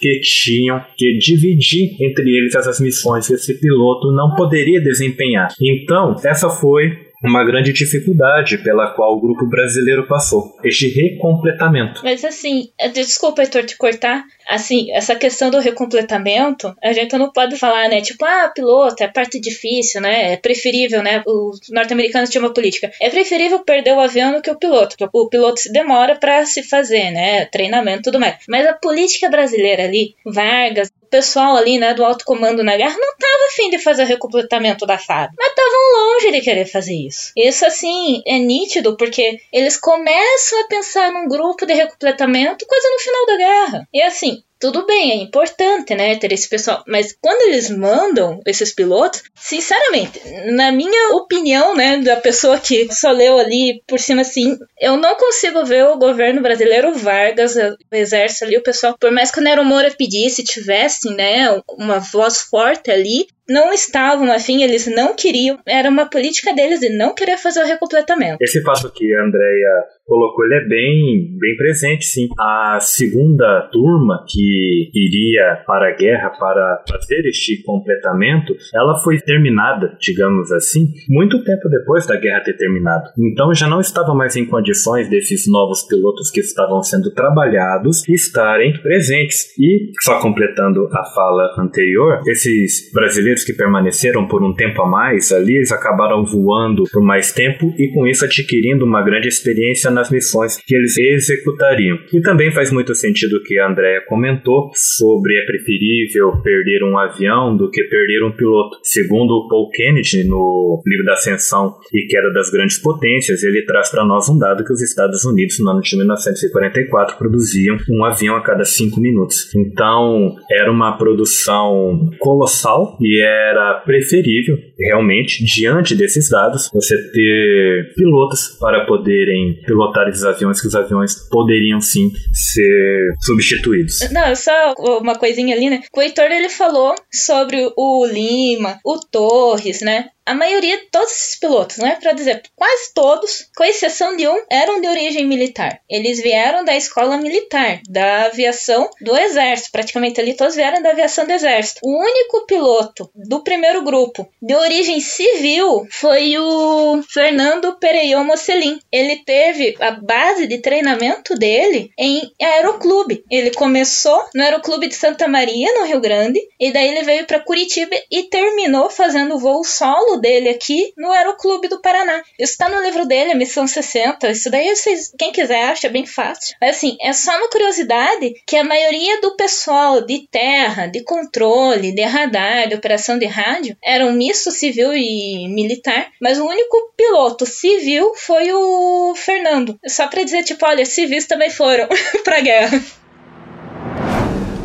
que tinham que dividir entre eles essas missões que esse piloto não poderia desempenhar. Então, essa foi uma grande dificuldade pela qual o grupo brasileiro passou, este recompletamento. Mas assim, desculpa, Heitor, te cortar. Assim, essa questão do recompletamento, a gente não pode falar, né? Tipo, ah, piloto, é parte difícil, né? É preferível, né? Os norte-americanos tinham uma política. É preferível perder o avião do que o piloto. O piloto se demora para se fazer, né? Treinamento e tudo mais. Mas a política brasileira ali, Vargas, pessoal ali, né, do alto comando na guerra não tava afim de fazer o recompletamento da FAB, mas estavam longe de querer fazer isso. Isso, assim, é nítido porque eles começam a pensar num grupo de recompletamento quase no final da guerra. E assim, tudo bem, é importante, né, ter esse pessoal, mas quando eles mandam esses pilotos, sinceramente, na minha opinião, né, da pessoa que só leu ali por cima assim, eu não consigo ver o governo brasileiro, Vargas, o exército ali, o pessoal, por mais que o Nero Moura pedisse, tivesse, né, uma voz forte ali, não estavam afim, eles não queriam, era uma política deles de não querer fazer o recompletamento. Esse fato que a Andrea colocou, ele é bem, bem presente, sim. A segunda turma que iria para a guerra para fazer este completamento, ela foi terminada, digamos assim, muito tempo depois da guerra ter terminado. Então já não estava mais em condições desses novos pilotos que estavam sendo trabalhados estarem presentes. E, só completando a fala anterior, esses brasileiros aqueles que permaneceram por um tempo a mais ali, eles acabaram voando por mais tempo e com isso adquirindo uma grande experiência nas missões que eles executariam. E também faz muito sentido o que a Andrea comentou sobre é preferível perder um avião do que perder um piloto. Segundo Paul Kennedy, no livro da Ascensão e Queda das Grandes Potências, ele traz para nós um dado que os Estados Unidos, no ano de 1944, produziam um avião a cada cinco minutos. Então, era uma produção colossal e era preferível, realmente, diante desses dados, você ter pilotos para poderem pilotar esses aviões, que os aviões poderiam sim ser substituídos. Não, só uma coisinha ali, né? O Heitor ele falou sobre o Lima, o Torres, né? A maioria, todos esses pilotos, não é para dizer quase todos, com exceção de um, eram de origem militar. Eles vieram da escola militar, da aviação do exército, praticamente ali todos vieram da aviação do exército. O único piloto do primeiro grupo de origem civil foi o Fernando Pereion Mocelin. Ele teve a base de treinamento dele em aeroclube. Ele começou no aeroclube de Santa Maria, no Rio Grande, e daí ele veio para Curitiba e terminou fazendo voo solo dele aqui no Aeroclube do Paraná. Isso tá no livro dele, Missão 60. Isso daí, vocês, quem quiser, acha bem fácil. Mas assim, é só uma curiosidade que a maioria do pessoal de terra, de controle, de radar, de operação de rádio, era um misto civil e militar, mas o único piloto civil foi o Fernando. Só pra dizer, tipo, olha, civis também foram pra guerra.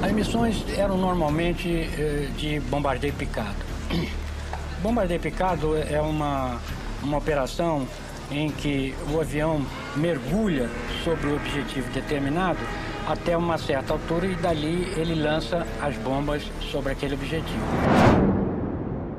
As missões eram normalmente eh, de bombardeio picado. Bombardeio picado é uma, uma operação em que o avião mergulha sobre o objetivo determinado até uma certa altura e dali ele lança as bombas sobre aquele objetivo.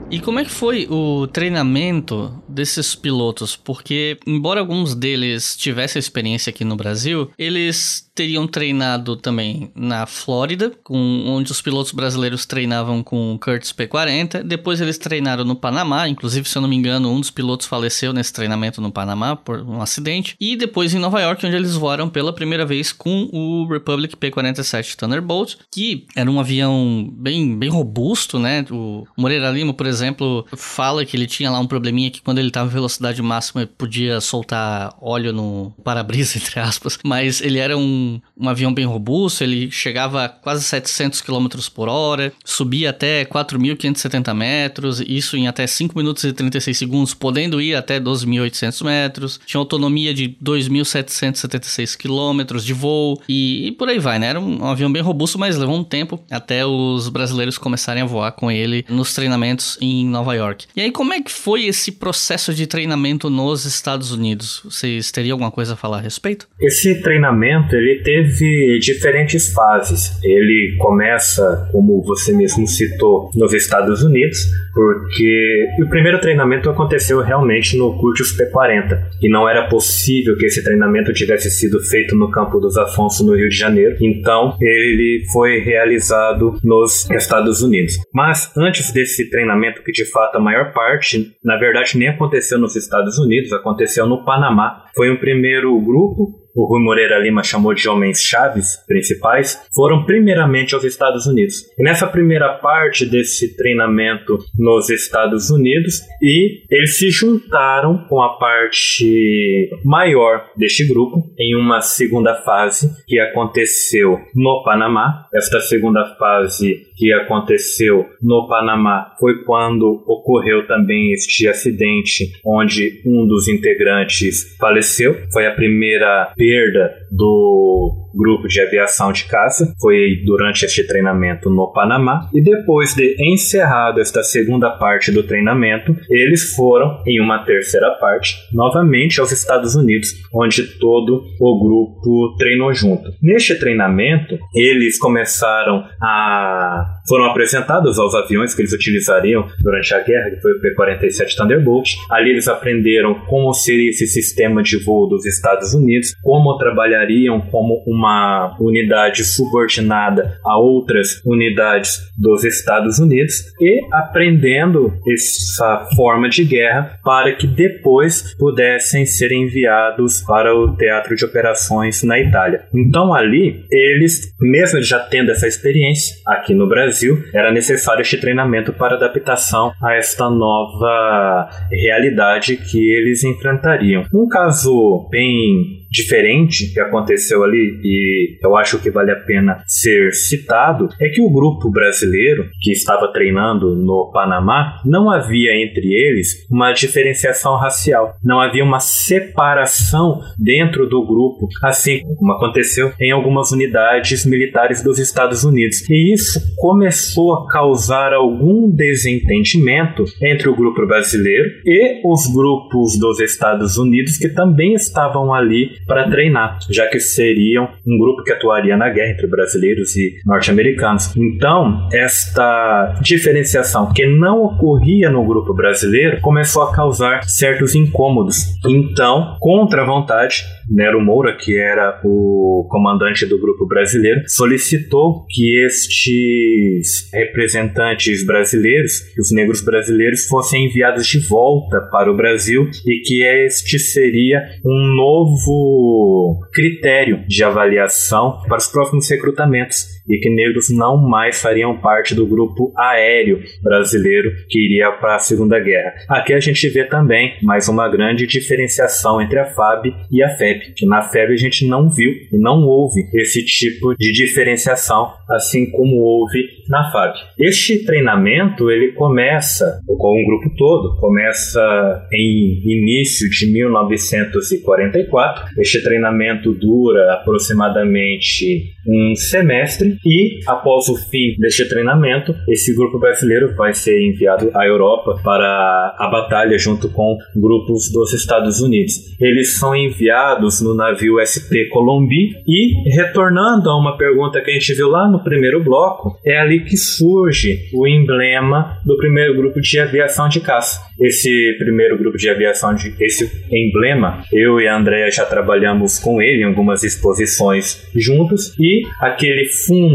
E como é que foi o treinamento desses pilotos? Porque, embora alguns deles tivessem experiência aqui no Brasil, eles teriam treinado também na Flórida, com, onde os pilotos brasileiros treinavam com o Curtis P-40. Depois eles treinaram no Panamá, inclusive, se eu não me engano, um dos pilotos faleceu nesse treinamento no Panamá por um acidente. E depois em Nova York, onde eles voaram pela primeira vez com o Republic P-47 Thunderbolt, que era um avião bem, bem robusto, né? O Moreira Lima, por exemplo, fala que ele tinha lá um probleminha que quando ele estava em velocidade máxima podia soltar óleo no para-brisa, entre aspas, mas ele era um um, avião bem robusto, ele chegava a quase 700 km por hora, subia até 4.570 metros, isso em até 5 minutos e 36 segundos, podendo ir até 12.800 metros, tinha autonomia de 2.776 km de voo e, e, por aí vai, né? Era um, um avião bem robusto, mas levou um tempo até os brasileiros começarem a voar com ele nos treinamentos em Nova York. E aí, como é que foi esse processo de treinamento nos Estados Unidos? Vocês teriam alguma coisa a falar a respeito? Esse treinamento, ele teve diferentes fases. Ele começa, como você mesmo citou, nos Estados Unidos, porque o primeiro treinamento aconteceu realmente no Curtius P40, e não era possível que esse treinamento tivesse sido feito no Campo dos Afonso, no Rio de Janeiro. Então, ele foi realizado nos Estados Unidos. Mas antes desse treinamento, que de fato a maior parte, na verdade, nem aconteceu nos Estados Unidos, aconteceu no Panamá. Foi um primeiro grupo o Rui Moreira Lima chamou de homens chaves principais, foram primeiramente aos Estados Unidos. E nessa primeira parte desse treinamento nos Estados Unidos, e eles se juntaram com a parte maior deste grupo em uma segunda fase que aconteceu no Panamá. Esta segunda fase que aconteceu no Panamá foi quando ocorreu também este acidente onde um dos integrantes faleceu. Foi a primeira perda do grupo de aviação de caça. Foi durante este treinamento no Panamá. E depois de encerrado esta segunda parte do treinamento, eles foram, em uma terceira parte, novamente aos Estados Unidos, onde todo o grupo treinou junto. Neste treinamento, eles começaram a. foram apresentados aos aviões que eles utilizariam durante a guerra, que foi o P-47 Thunderbolt. Ali eles aprenderam como seria esse sistema de voo dos Estados Unidos, como trabalhariam como uma unidade subordinada a outras unidades dos Estados Unidos e aprendendo essa forma de guerra para que depois pudessem ser enviados para o teatro de operações na Itália. Então ali eles, mesmo já tendo essa experiência aqui no Brasil, era necessário este treinamento para adaptação a esta nova realidade que eles enfrentariam. Um caso bem diferente que aconteceu ali e eu acho que vale a pena ser citado é que o grupo brasileiro que estava treinando no Panamá não havia entre eles uma diferenciação racial, não havia uma separação dentro do grupo, assim como aconteceu em algumas unidades militares dos Estados Unidos. E isso começou a causar algum desentendimento entre o grupo brasileiro e os grupos dos Estados Unidos que também estavam ali para treinar, já que seriam um grupo que atuaria na guerra entre brasileiros e norte-americanos. Então, esta diferenciação que não ocorria no grupo brasileiro começou a causar certos incômodos. Então, contra a vontade, Nero Moura, que era o comandante do grupo brasileiro, solicitou que estes representantes brasileiros, os negros brasileiros, fossem enviados de volta para o Brasil e que este seria um novo critério de avaliação para os próximos recrutamentos e que negros não mais fariam parte do grupo aéreo brasileiro que iria para a Segunda Guerra. Aqui a gente vê também mais uma grande diferenciação entre a FAB e a FEB, que na FEB a gente não viu e não houve esse tipo de diferenciação, assim como houve na FAB. Este treinamento ele começa com o grupo todo, começa em início de 1944. Este treinamento dura aproximadamente um semestre e após o fim deste treinamento, esse grupo brasileiro vai ser enviado à Europa para a batalha junto com grupos dos Estados Unidos. Eles são enviados no navio SP Colombi e retornando a uma pergunta que a gente viu lá no primeiro bloco, é ali que surge o emblema do primeiro grupo de aviação de caça. Esse primeiro grupo de aviação de esse emblema, eu e a Andrea já trabalhamos com ele em algumas exposições juntos e aquele fundo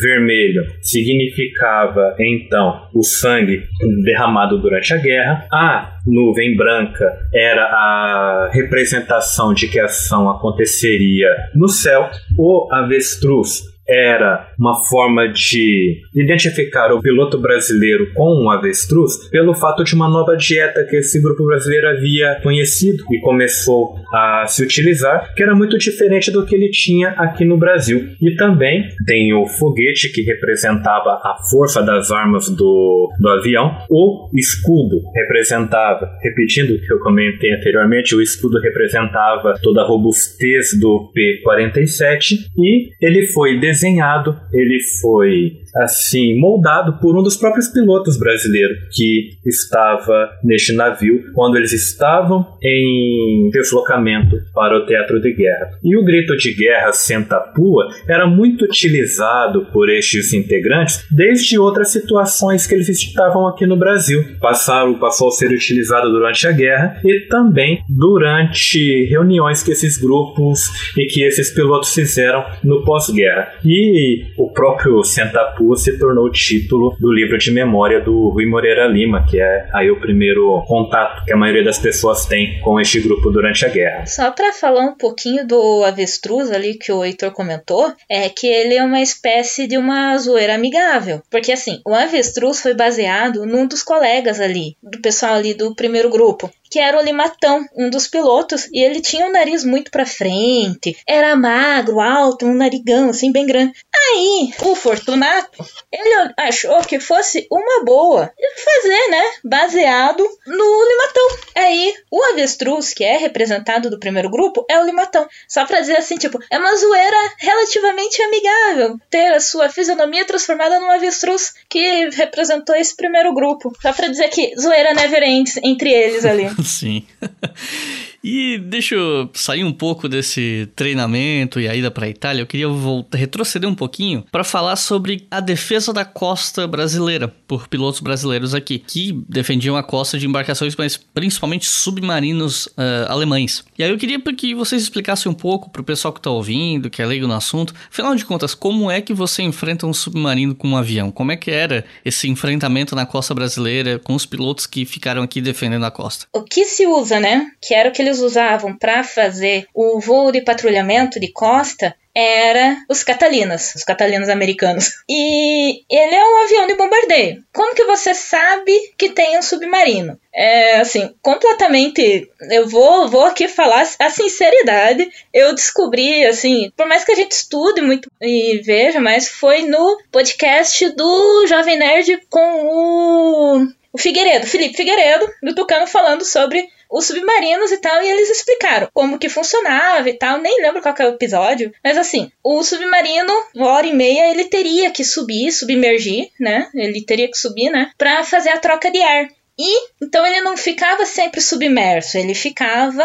vermelho significava então o sangue derramado durante a guerra. A nuvem branca era a representação de que a ação aconteceria no céu. O avestruz era uma forma de identificar o piloto brasileiro com um avestruz pelo fato de uma nova dieta que esse grupo brasileiro havia conhecido e começou a se utilizar, que era muito diferente do que ele tinha aqui no Brasil. E também tem o foguete que representava a força das armas do, do avião, o escudo representava, repetindo o que eu comentei anteriormente, o escudo representava toda a robustez do P-47 e ele foi desenhado, ele foi assim moldado por um dos próprios pilotos brasileiros que estava neste navio quando eles estavam em deslocamento para o teatro de guerra. E o grito de guerra Sentapua era muito utilizado por estes integrantes desde outras situações que eles estavam aqui no Brasil. Passaram, passou a ser utilizado durante a guerra e também durante reuniões que esses grupos e que esses pilotos fizeram no pós-guerra. E o próprio Sentapua se tornou o título do livro de memória do Rui Moreira Lima, que é aí o primeiro contato que a maioria das pessoas tem com este grupo durante a guerra. Só para falar um pouquinho do avestruz ali que o Heitor comentou, é que ele é uma espécie de uma zoeira amigável. Porque assim, o avestruz foi baseado num dos colegas ali, do pessoal ali do primeiro grupo que era o Limatão, um dos pilotos, e ele tinha o nariz muito pra frente, era magro, alto, um narigão assim bem grande. Aí, o Fortunato, ele achou que fosse uma boa fazer, né, baseado no Limatão. Aí, o avestruz, que é representado do primeiro grupo, é o Limatão. Só pra dizer assim, tipo, é uma zoeira relativamente amigável ter a sua fisionomia transformada num avestruz que representou esse primeiro grupo. Só pra dizer que zoeira never ends entre eles ali. Sim. E deixa eu sair um pouco desse treinamento e a ida para a Itália. Eu queria voltar, retroceder um pouquinho para falar sobre a defesa da costa brasileira por pilotos brasileiros aqui, que defendiam a costa de embarcações, mas principalmente submarinos uh, alemães. E aí eu queria que vocês explicassem um pouco para o pessoal que está ouvindo, que é leigo no assunto. Afinal de contas, como é que você enfrenta um submarino com um avião? Como é que era esse enfrentamento na costa brasileira com os pilotos que ficaram aqui defendendo a costa? O que se usa, né? Que era o que eles usavam para fazer o voo de patrulhamento de costa era os Catalinas, os Catalinas americanos. E ele é um avião de bombardeio. Como que você sabe que tem um submarino? É assim, completamente. Eu vou, vou aqui falar a sinceridade. Eu descobri, assim, por mais que a gente estude muito e veja, mas foi no podcast do Jovem Nerd com o, o Figueiredo, Felipe Figueiredo, do Tucano, falando sobre os submarinos e tal, e eles explicaram como que funcionava e tal. Nem lembro qual é o episódio, mas assim, o submarino, uma hora e meia, ele teria que subir, submergir, né? Ele teria que subir, né? Pra fazer a troca de ar. E então ele não ficava sempre submerso, ele ficava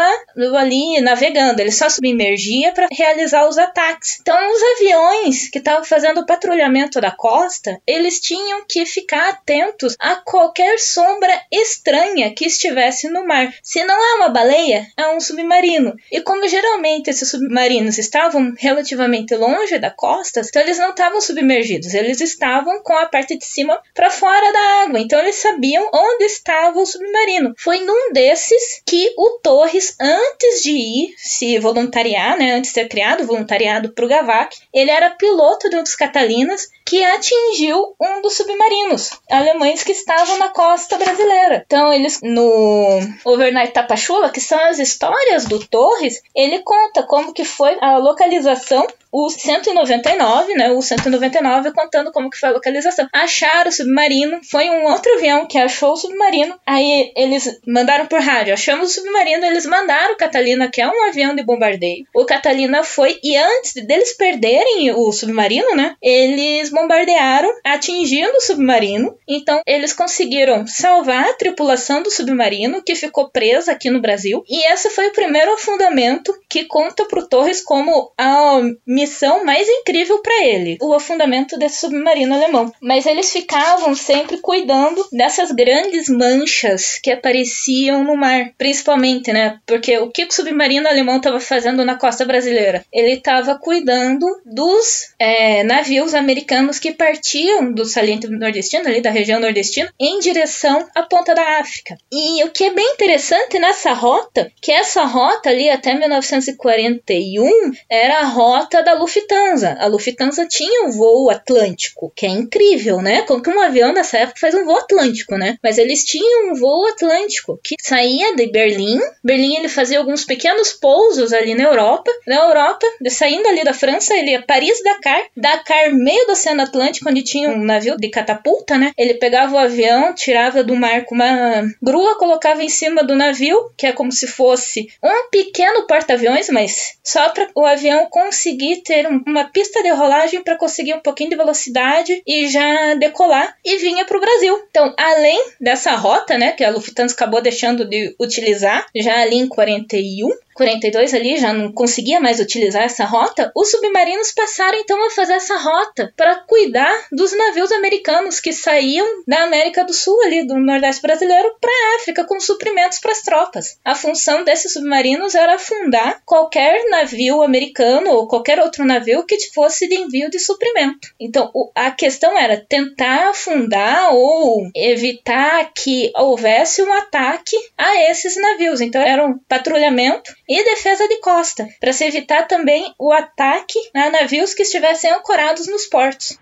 ali navegando, ele só submergia para realizar os ataques. Então os aviões que estavam fazendo o patrulhamento da costa, eles tinham que ficar atentos a qualquer sombra estranha que estivesse no mar. Se não é uma baleia, é um submarino. E como geralmente esses submarinos estavam relativamente longe da costa, então eles não estavam submergidos, eles estavam com a parte de cima para fora da água. Então eles sabiam onde estava o submarino. Foi num desses que o Torres, antes de ir se voluntariar, né, antes de ser criado voluntariado para o Gavac, ele era piloto de um dos Catalinas que atingiu um dos submarinos alemães que estavam na costa brasileira. Então, eles no Overnight Tapachula, que são as histórias do Torres, ele conta como que foi a localização o 199, né? O 199 contando como que foi a localização. Acharam o submarino, foi um outro avião que achou o submarino. Aí eles mandaram por rádio, achamos o submarino, eles mandaram o Catalina, que é um avião de bombardeio. O Catalina foi e antes deles perderem o submarino, né? Eles bombardearam, atingindo o submarino. Então eles conseguiram salvar a tripulação do submarino que ficou presa aqui no Brasil. E esse foi o primeiro afundamento que conta pro Torres como a missão mais incrível para ele, o afundamento desse submarino alemão. Mas eles ficavam sempre cuidando dessas grandes manchas que apareciam no mar, principalmente, né? Porque o que o submarino alemão estava fazendo na costa brasileira? Ele estava cuidando dos é, navios americanos que partiam do saliente nordestino, ali da região nordestina, em direção à ponta da África. E o que é bem interessante nessa rota, que essa rota ali até 1941 era a rota da Lufthansa. A Lufthansa tinha um voo atlântico, que é incrível, né? Como que um avião dessa época faz um voo atlântico, né? Mas eles tinham um voo atlântico que saía de Berlim. Berlim ele fazia alguns pequenos pousos ali na Europa. Na Europa, saindo ali da França, ele ia Paris, Dakar, Dakar meio do Oceano Atlântico, onde tinha um navio de catapulta, né? Ele pegava o avião, tirava do mar com uma grua, colocava em cima do navio, que é como se fosse um pequeno porta-aviões, mas só para o avião conseguir ter uma pista de rolagem para conseguir um pouquinho de velocidade e já decolar e vinha para o Brasil. Então, além dessa rota, né, que a Lufthansa acabou deixando de utilizar já ali em 41, 42 ali já não conseguia mais utilizar essa rota, os submarinos passaram então a fazer essa rota para cuidar dos navios americanos que saíam da América do Sul ali do Nordeste brasileiro para a África com suprimentos para as tropas. A função desses submarinos era afundar qualquer navio americano ou qualquer outro navio que fosse de envio de suprimento. Então a questão era tentar afundar ou evitar que houvesse um ataque a esses navios. Então era um patrulhamento e defesa de costa, para se evitar também o ataque a navios que estivessem ancorados nos portos.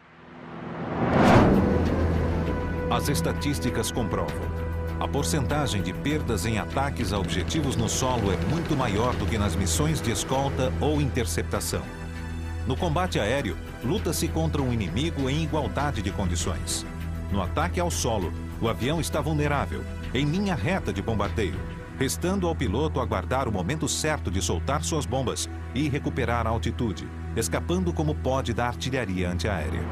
As estatísticas comprovam. A porcentagem de perdas em ataques a objetivos no solo é muito maior do que nas missões de escolta ou interceptação. No combate aéreo, luta-se contra um inimigo em igualdade de condições. No ataque ao solo, o avião está vulnerável, em linha reta de bombardeio, restando ao piloto aguardar o momento certo de soltar suas bombas e recuperar a altitude, escapando como pode da artilharia antiaérea.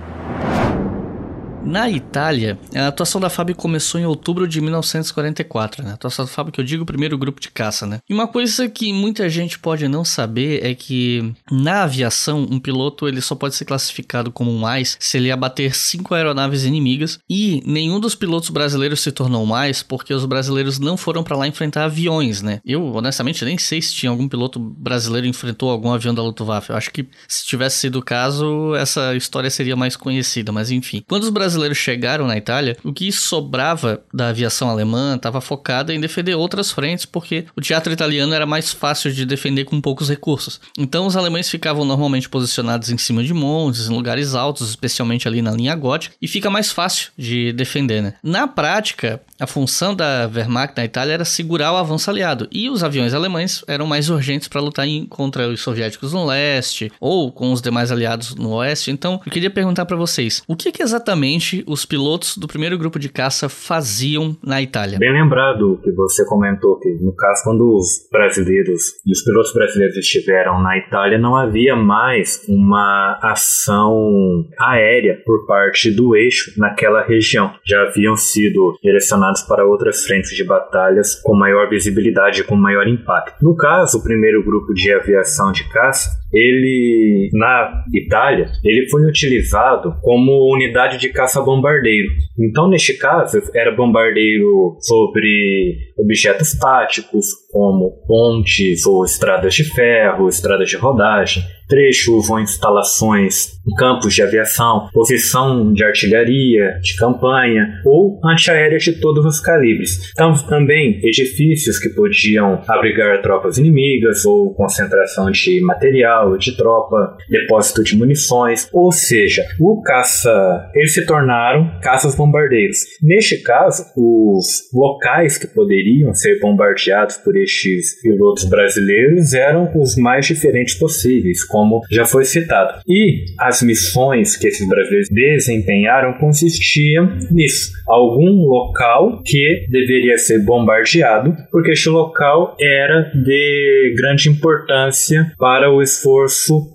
Na Itália, a atuação da FAB começou em outubro de 1944, né? A atuação da FAB que eu digo o primeiro grupo de caça, né? E uma coisa que muita gente pode não saber é que na aviação, um piloto ele só pode ser classificado como um mais se ele abater cinco aeronaves inimigas e nenhum dos pilotos brasileiros se tornou mais porque os brasileiros não foram para lá enfrentar aviões, né? Eu honestamente nem sei se tinha algum piloto brasileiro enfrentou algum avião da Luftwaffe. Eu acho que se tivesse sido o caso, essa história seria mais conhecida, mas enfim. Quando os brasileiros chegaram na Itália, o que sobrava da aviação alemã estava focada em defender outras frentes porque o teatro italiano era mais fácil de defender com poucos recursos. Então os alemães ficavam normalmente posicionados em cima de montes, em lugares altos, especialmente ali na linha gótica, e fica mais fácil de defender, né? Na prática, a função da Wehrmacht na Itália era segurar o avanço aliado, e os aviões alemães eram mais urgentes para lutar em, contra os soviéticos no leste ou com os demais aliados no oeste. Então, eu queria perguntar para vocês, o que, que, exatamente os pilotos do primeiro grupo de caça faziam na Itália? Bem lembrado que você comentou que, no caso, quando os brasileiros e os pilotos brasileiros estiveram na Itália, não havia mais uma ação aérea por parte do eixo naquela região. Já haviam sido direcionados para outras frentes de batalhas com maior visibilidade e com maior impacto. No caso, o primeiro grupo de aviação de caça, ele na Itália, ele foi utilizado como unidade de caça-bombardeiro. Então, neste caso, era bombardeiro sobre objetos táticos, como pontes ou estradas de ferro, estradas de rodagem, trechos ou instalações campos de aviação, posição de artilharia, de campanha ou antiaéreas de todos os calibres. Então, também edifícios que podiam abrigar tropas inimigas ou concentração de material, de tropa, depósito de munições, ou seja, o caça, eles se tornaram caças bombardeiros. Neste caso, os locais que poderiam ser bombardeados por estes pilotos brasileiros eram os mais diferentes possíveis, como já foi citado. E as missões que esses brasileiros desempenharam consistiam nisso: algum local que deveria ser bombardeado, porque este local era de grande importância para o esforço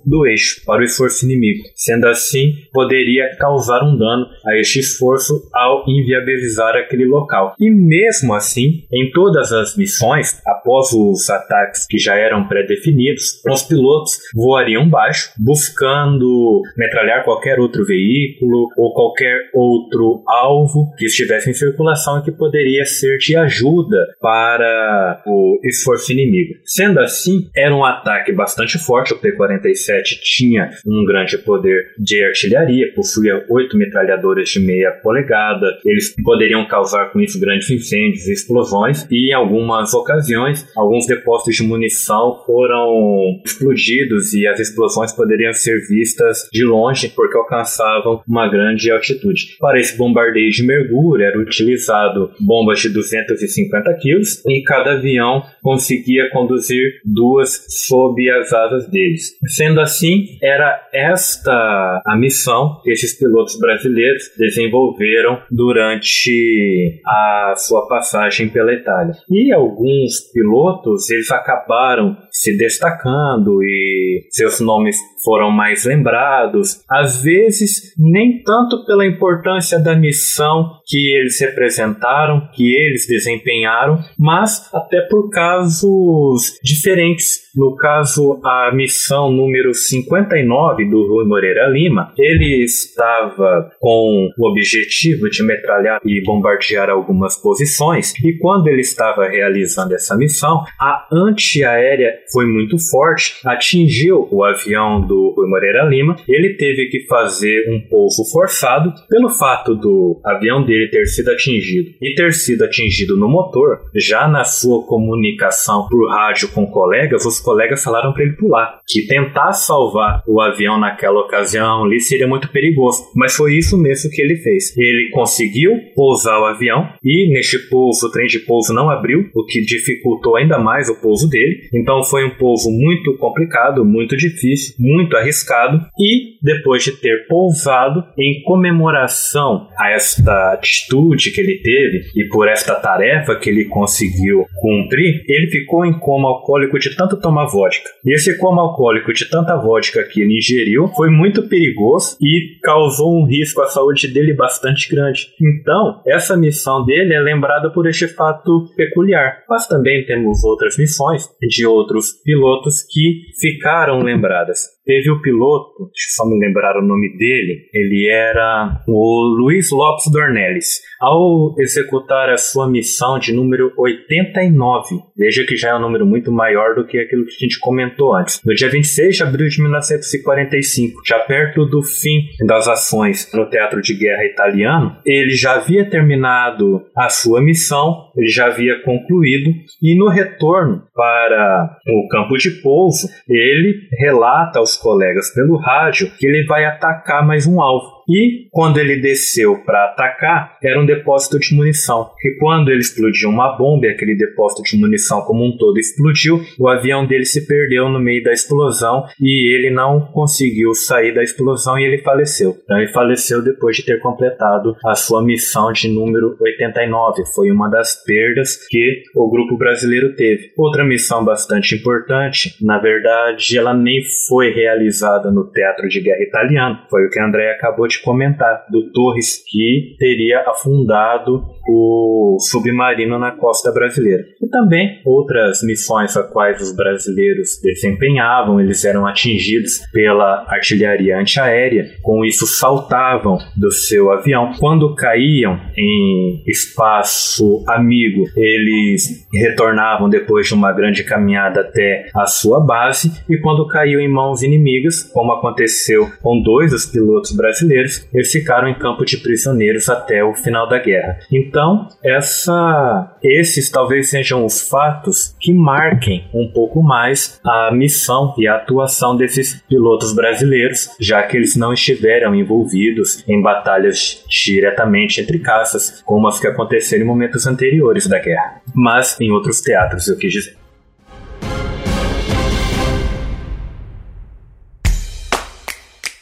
do eixo, para o esforço inimigo. Sendo assim, poderia causar um dano a este esforço ao inviabilizar aquele local. E mesmo assim, em todas as missões, após os ataques que já eram pré-definidos, os pilotos voariam baixo, buscando metralhar qualquer outro veículo ou qualquer outro alvo que estivesse em circulação e que poderia ser de ajuda para o esforço inimigo. Sendo assim, era um ataque bastante forte. O P-47 tinha um grande poder de artilharia, possuía oito metralhadoras de meia polegada. Eles poderiam causar com isso grandes incêndios, explosões e em algumas ocasiões alguns depósitos de munição foram explodidos e as explosões poderiam ser vistas de longe porque alcançavam uma grande altitude. Para esse bombardeio de mergulho era utilizado bombas de 250 kg e cada avião conseguia conduzir duas sob as asas deles. Sendo assim, era esta a missão que esses pilotos brasileiros desenvolveram durante a sua passagem pela Itália. E alguns pilotos eles acabaram se destacando e seus nomes foram mais lembrados, às vezes nem tanto pela importância da missão que eles representaram, que eles desempenharam, mas até por casos diferentes. No caso, a missão número 59 do Rui Moreira Lima, ele estava com o objetivo de metralhar e bombardear algumas posições, e quando ele estava realizando essa missão, a antiaérea foi muito forte, atingiu o avião do Rui Moreira Lima, ele teve que fazer um pouso forçado pelo fato do avião dele ter sido atingido e ter sido atingido no motor, já na sua comunicação por rádio com colegas, os colegas falaram para ele pular, que tentar salvar o avião naquela ocasião ali seria muito perigoso, mas foi isso mesmo que ele fez. Ele conseguiu pousar o avião e neste pouso o trem de pouso não abriu, o que dificultou ainda mais o pouso dele. Então foi um pouso muito complicado, muito difícil, muito arriscado e depois de ter pousado em comemoração a esta atitude que ele teve e por esta tarefa que ele conseguiu cumprir, ele ficou em coma alcoólico de tanto tomar tomar vodka. Esse coma alcoólico de tanta vodka que ele ingeriu foi muito perigoso e causou um risco à saúde dele bastante grande. Então, essa missão dele é lembrada por este fato peculiar. Mas também temos outras missões de outros pilotos que ficaram lembradas. Teve o piloto, só me lembrar o nome dele, ele era o Luiz Lopes Dornelles. Ao executar a sua missão de número 89, veja que já é um número muito maior do que aquilo que a gente comentou antes. No dia 26 de abril de 1945, já perto do fim das ações no Teatro de Guerra Italiano, ele já havia terminado a sua missão, ele já havia concluído, e no retorno para o campo de pouso, ele relata aos colegas pelo rádio que ele vai atacar mais um alvo. E quando ele desceu para atacar, era um depósito de munição. E quando ele explodiu uma bomba, aquele depósito de munição como um todo explodiu, o avião dele se perdeu no meio da explosão e ele não conseguiu sair da explosão e ele faleceu. Então ele faleceu depois de ter completado a sua missão de número 89. Foi uma das perdas que o grupo brasileiro teve. Outra missão bastante importante, na verdade, ela nem foi realizada no Teatro de Guerra Italiano. Foi o que André acabou de comentar, do Torres, que teria afundado o submarino na costa brasileira. E também outras missões a quais os brasileiros desempenhavam, eles eram atingidos pela artilharia antiaérea, com isso saltavam do seu avião. Quando caíam em espaço amigo, eles retornavam depois de uma grande caminhada até a sua base, e quando caiu em mãos inimigas, como aconteceu com dois dos pilotos brasileiros, eles ficaram em campo de prisioneiros até o final da guerra. Então, essa, esses talvez sejam os fatos que marquem um pouco mais a missão e a atuação desses pilotos brasileiros, já que eles não estiveram envolvidos em batalhas diretamente entre caças, como as que aconteceram em momentos anteriores da guerra, mas em outros teatros, eu quis dizer.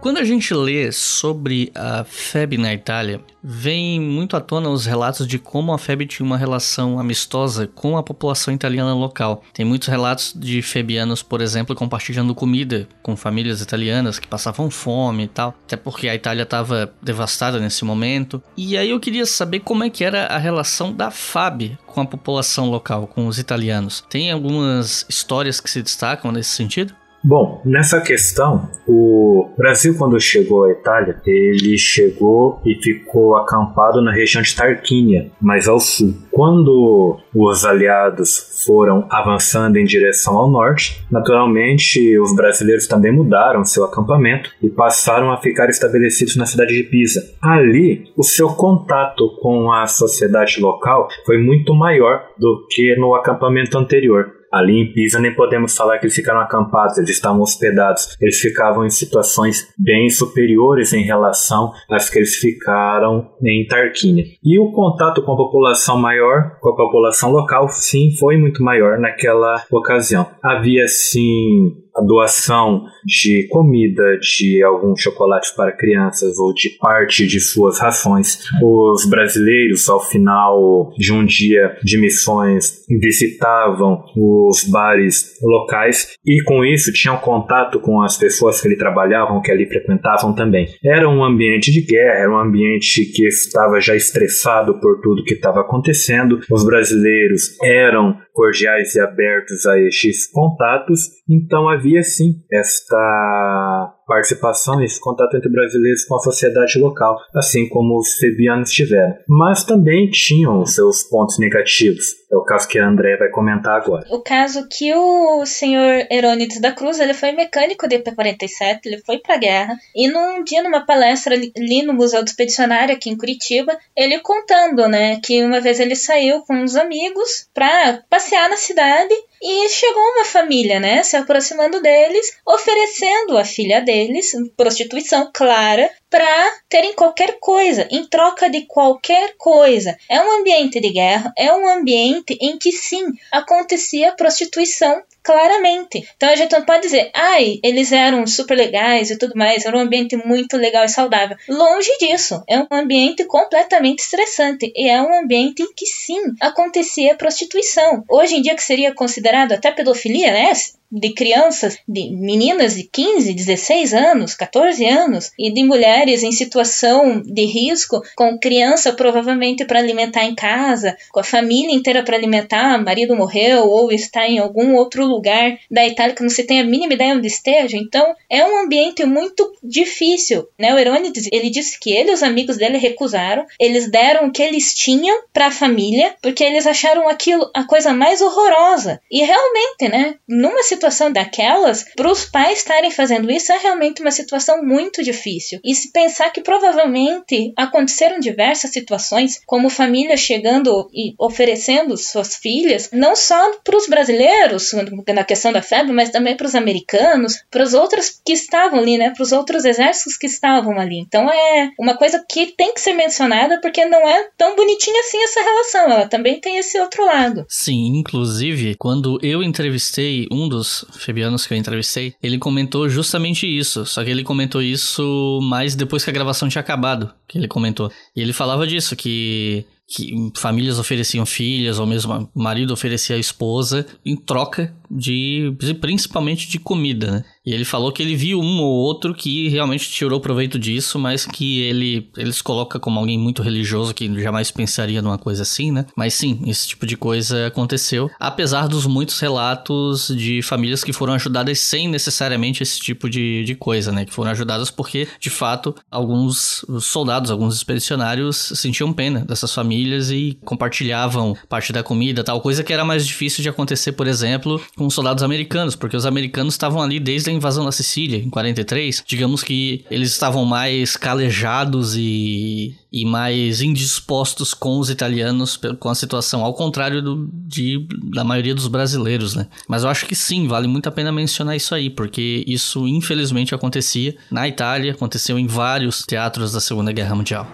Quando a gente lê sobre a FEB na Itália, vem muito à tona os relatos de como a FEB tinha uma relação amistosa com a população italiana local. Tem muitos relatos de febianos, por exemplo, compartilhando comida com famílias italianas que passavam fome e tal, até porque a Itália estava devastada nesse momento. E aí eu queria saber como é que era a relação da FAB com a população local, com os italianos. Tem algumas histórias que se destacam nesse sentido? Bom, nessa questão, o Brasil, quando chegou à Itália, ele chegou e ficou acampado na região de Tarquínia, mais ao sul. Quando os aliados foram avançando em direção ao norte, naturalmente os brasileiros também mudaram seu acampamento e passaram a ficar estabelecidos na cidade de Pisa. Ali, o seu contato com a sociedade local foi muito maior do que no acampamento anterior. Ali em Pisa nem podemos falar que eles ficaram acampados, eles estavam hospedados. Eles ficavam em situações bem superiores em relação às que eles ficaram em Tarquínia. E o contato com a população maior, com a população local, sim, foi muito maior naquela ocasião. Havia sim a doação de comida, de alguns chocolates para crianças ou de parte de suas rações. Os brasileiros, ao final de um dia de missões, visitavam os bares locais e com isso tinham contato com as pessoas que ali trabalhavam, que ali frequentavam também. Era um ambiente de guerra, era um ambiente que estava já estressado por tudo que estava acontecendo. Os brasileiros eram cordiais e abertos a estes contatos, então havia sim esta participação esse contato entre brasileiros com a sociedade local, assim como os febianos tiveram. Mas também tinham seus pontos negativos. É o caso que a André vai comentar agora. O caso que o senhor Herônides da Cruz, ele foi mecânico de P-47, ele foi pra guerra, e num dia, numa palestra ali no Museu do Expedicionário, aqui em Curitiba, ele contando, né, que uma vez ele saiu com uns amigos pra passear na cidade e chegou uma família, né, se aproximando deles, oferecendo a filha deles, prostituição clara, para terem qualquer coisa, em troca de qualquer coisa. É um ambiente de guerra, é um ambiente em que sim acontecia prostituição claramente. Então a gente não pode dizer, ai, eles eram super legais e tudo mais, era um ambiente muito legal e saudável. Longe disso, é um ambiente completamente estressante e é um ambiente em que sim acontecia prostituição. Hoje em dia que seria considerado até pedofilia, né? De crianças, de meninas de 15, 16 anos, 14 anos, e de mulheres em situação de risco, com criança provavelmente para alimentar em casa, com a família inteira para alimentar, marido morreu ou está em algum outro lugar da Itália que não se tem a mínima ideia onde esteja. Então, é um ambiente muito difícil. Né? O Erone ele disse que ele e os amigos dele recusaram, eles deram o que eles tinham para a família, porque eles acharam aquilo a coisa mais horrorosa. E realmente, né, numa situação situação daquelas, para os pais estarem fazendo isso é realmente uma situação muito difícil. E se pensar que provavelmente aconteceram diversas situações, como famílias chegando e oferecendo suas filhas, não só para os brasileiros, na questão da febre, mas também para os americanos, para os outros que estavam ali, né, para os outros exércitos que estavam ali. Então é uma coisa que tem que ser mencionada porque não é tão bonitinha assim essa relação, ela também tem esse outro lado. Sim, inclusive, quando eu entrevistei um dos febianos que eu entrevistei, ele comentou justamente isso. Só que ele comentou isso mais depois que a gravação tinha acabado, que ele comentou. E ele falava disso, que que famílias ofereciam filhas, ou mesmo marido oferecia a esposa em troca de principalmente de comida, né? E ele falou que ele viu um ou outro que realmente tirou proveito disso, mas que ele eles coloca como alguém muito religioso que jamais pensaria numa coisa assim, né? Mas sim, esse tipo de coisa aconteceu, apesar dos muitos relatos de famílias que foram ajudadas sem necessariamente esse tipo de, de coisa, né? Que foram ajudadas porque, de fato, alguns soldados, alguns expedicionários sentiam pena dessas famílias e compartilhavam parte da comida, tal coisa que era mais difícil de acontecer, por exemplo, com soldados americanos, porque os americanos estavam ali desde a invasão da Sicília, em 43, digamos que eles estavam mais calejados e, e mais indispostos com os italianos, com a situação, ao contrário do, de, da maioria dos brasileiros, né? Mas eu acho que sim, vale muito a pena mencionar isso aí, porque isso infelizmente acontecia na Itália, aconteceu em vários teatros da Segunda Guerra Mundial.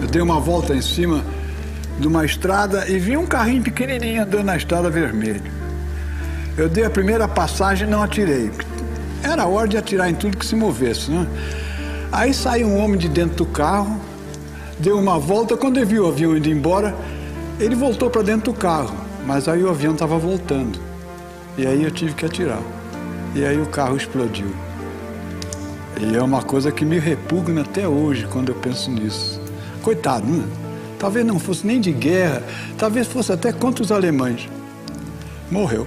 Eu dei uma volta em cima de uma estrada e vi um carrinho pequenininho andando na estrada vermelho. Eu dei a primeira passagem e não atirei. Era hora de atirar em tudo que se movesse, né? Aí saiu um homem de dentro do carro, deu uma volta, quando ele viu o avião indo embora, ele voltou para dentro do carro, mas aí o avião estava voltando. E aí eu tive que atirar. E aí o carro explodiu. E é uma coisa que me repugna até hoje quando eu penso nisso. Coitado, né? Talvez não fosse nem de guerra, talvez fosse até contra os alemães. Morreu.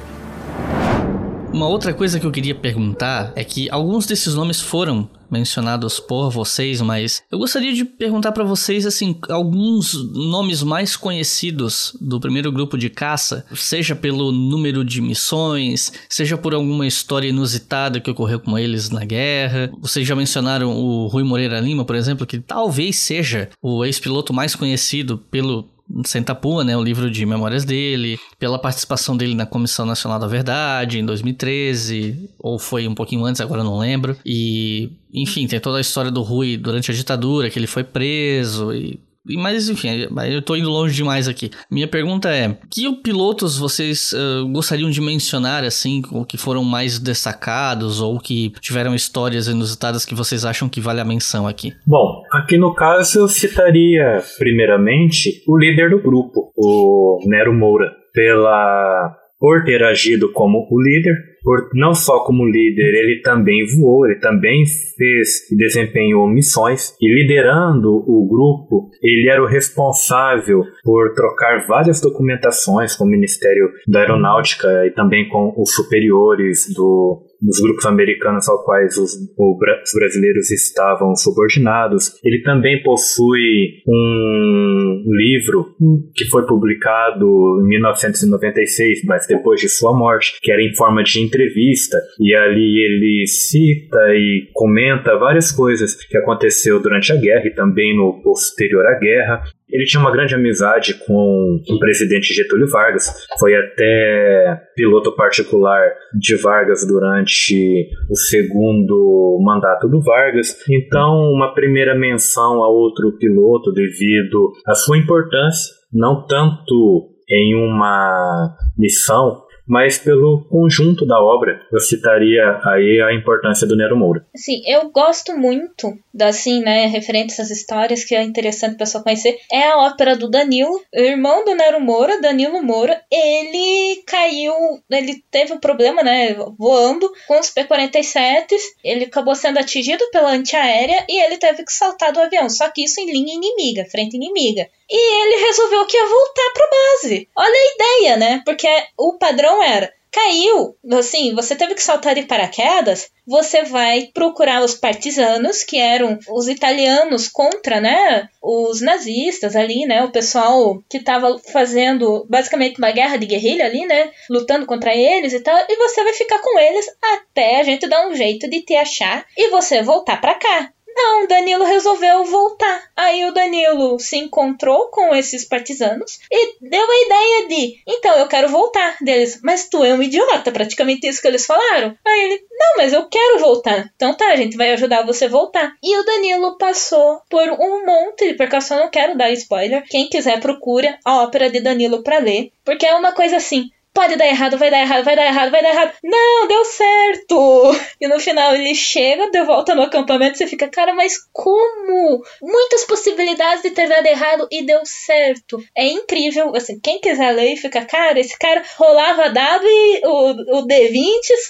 Uma outra coisa que eu queria perguntar é que alguns desses nomes foram mencionados por vocês, mas eu gostaria de perguntar para vocês assim alguns nomes mais conhecidos do primeiro grupo de caça, seja pelo número de missões, seja por alguma história inusitada que ocorreu com eles na guerra. Vocês já mencionaram o Rui Moreira Lima, por exemplo, que talvez seja o ex-piloto mais conhecido pelo Sentapua, né, o livro de memórias dele, pela participação dele na Comissão Nacional da Verdade em 2013, ou foi um pouquinho antes, agora não lembro. E, enfim, tem toda a história do Rui durante a ditadura, que ele foi preso e mas enfim, eu tô indo longe demais aqui. Minha pergunta é: que pilotos vocês uh, gostariam de mencionar, assim, ou que foram mais destacados, ou que tiveram histórias inusitadas que vocês acham que vale a menção aqui? Bom, aqui no caso eu citaria, primeiramente, o líder do grupo, o Nero Moura, pela por ter agido como o líder, por, não só como líder, ele também voou, ele também fez e desempenhou missões. E liderando o grupo, ele era o responsável por trocar várias documentações com o Ministério da Aeronáutica e também com os superiores do dos grupos americanos ao quais os, os, brasileiros estavam subordinados. Ele também possui um livro que foi publicado em 1996, mas depois de sua morte, que era em forma de entrevista, e ali ele cita e comenta várias coisas que aconteceu durante a guerra e também no posterior à guerra. Ele tinha uma grande amizade com o presidente Getúlio Vargas, foi até piloto particular de Vargas durante o segundo mandato do Vargas. Então, uma primeira menção a outro piloto devido à sua importância, não tanto em uma missão mas pelo conjunto da obra. Eu citaria aí a importância do Nero Moura. Sim, eu gosto muito assim, né, referente a essas histórias que é interessante o pessoal conhecer, é a ópera do Danilo, o irmão do Nero Moura, Danilo Moura, ele caiu, ele teve um problema, né, voando com os P-47, ele acabou sendo atingido pela antiaérea e ele teve que saltar do avião, só que isso em linha inimiga, frente inimiga. E ele resolveu que ia voltar para base. Olha a ideia, né? Porque o padrão era caiu, assim, você teve que saltar de paraquedas, você vai procurar os partisanos, que eram os italianos contra, né, os nazistas ali, né, o pessoal que estava fazendo basicamente uma guerra de guerrilha ali, né, lutando contra eles e tal, e você vai ficar com eles até a gente dar um jeito de te achar e você voltar para cá. Não, Danilo resolveu voltar. Aí o Danilo se encontrou com esses partisanos e deu a ideia de: então eu quero voltar deles. Mas tu é um idiota, praticamente isso que eles falaram. Aí ele: não, mas eu quero voltar. Então tá, a gente vai ajudar você a voltar. E o Danilo passou por um monte de percussão. Não quero dar spoiler. Quem quiser, procura a ópera de Danilo para ler. Porque é uma coisa assim pode dar errado, vai dar errado, vai dar errado, vai dar errado. Não, deu certo! E no final ele chega, de volta no acampamento e você fica, cara, mas como? Muitas possibilidades de ter dado errado e deu certo. É incrível, assim, quem quiser ler fica, cara, esse cara rolava dado e o, o D20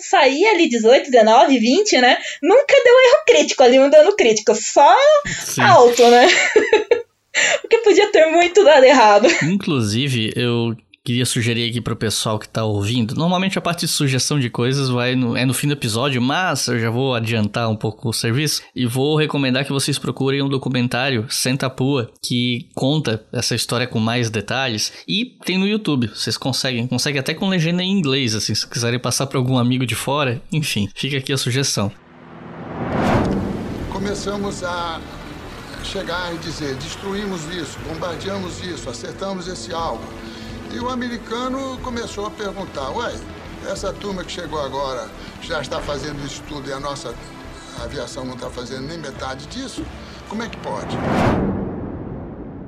saía ali 18, 19, 20, né? Nunca deu erro crítico ali, um dano crítico, só Sim. alto, né? Porque podia ter muito dado errado. Inclusive, eu queria sugerir aqui pro pessoal que tá ouvindo. Normalmente a parte de sugestão de coisas vai no, é no fim do episódio, mas eu já vou adiantar um pouco o serviço e vou recomendar que vocês procurem um documentário Senta Pua que conta essa história com mais detalhes e tem no YouTube. Vocês conseguem, conseguem até com legenda em inglês, assim, se quiserem passar para algum amigo de fora. Enfim, fica aqui a sugestão. Começamos a chegar e dizer: destruímos isso, bombardeamos isso, acertamos esse alvo e o americano começou a perguntar: ué, essa turma que chegou agora já está fazendo isso tudo e a nossa aviação não está fazendo nem metade disso? Como é que pode?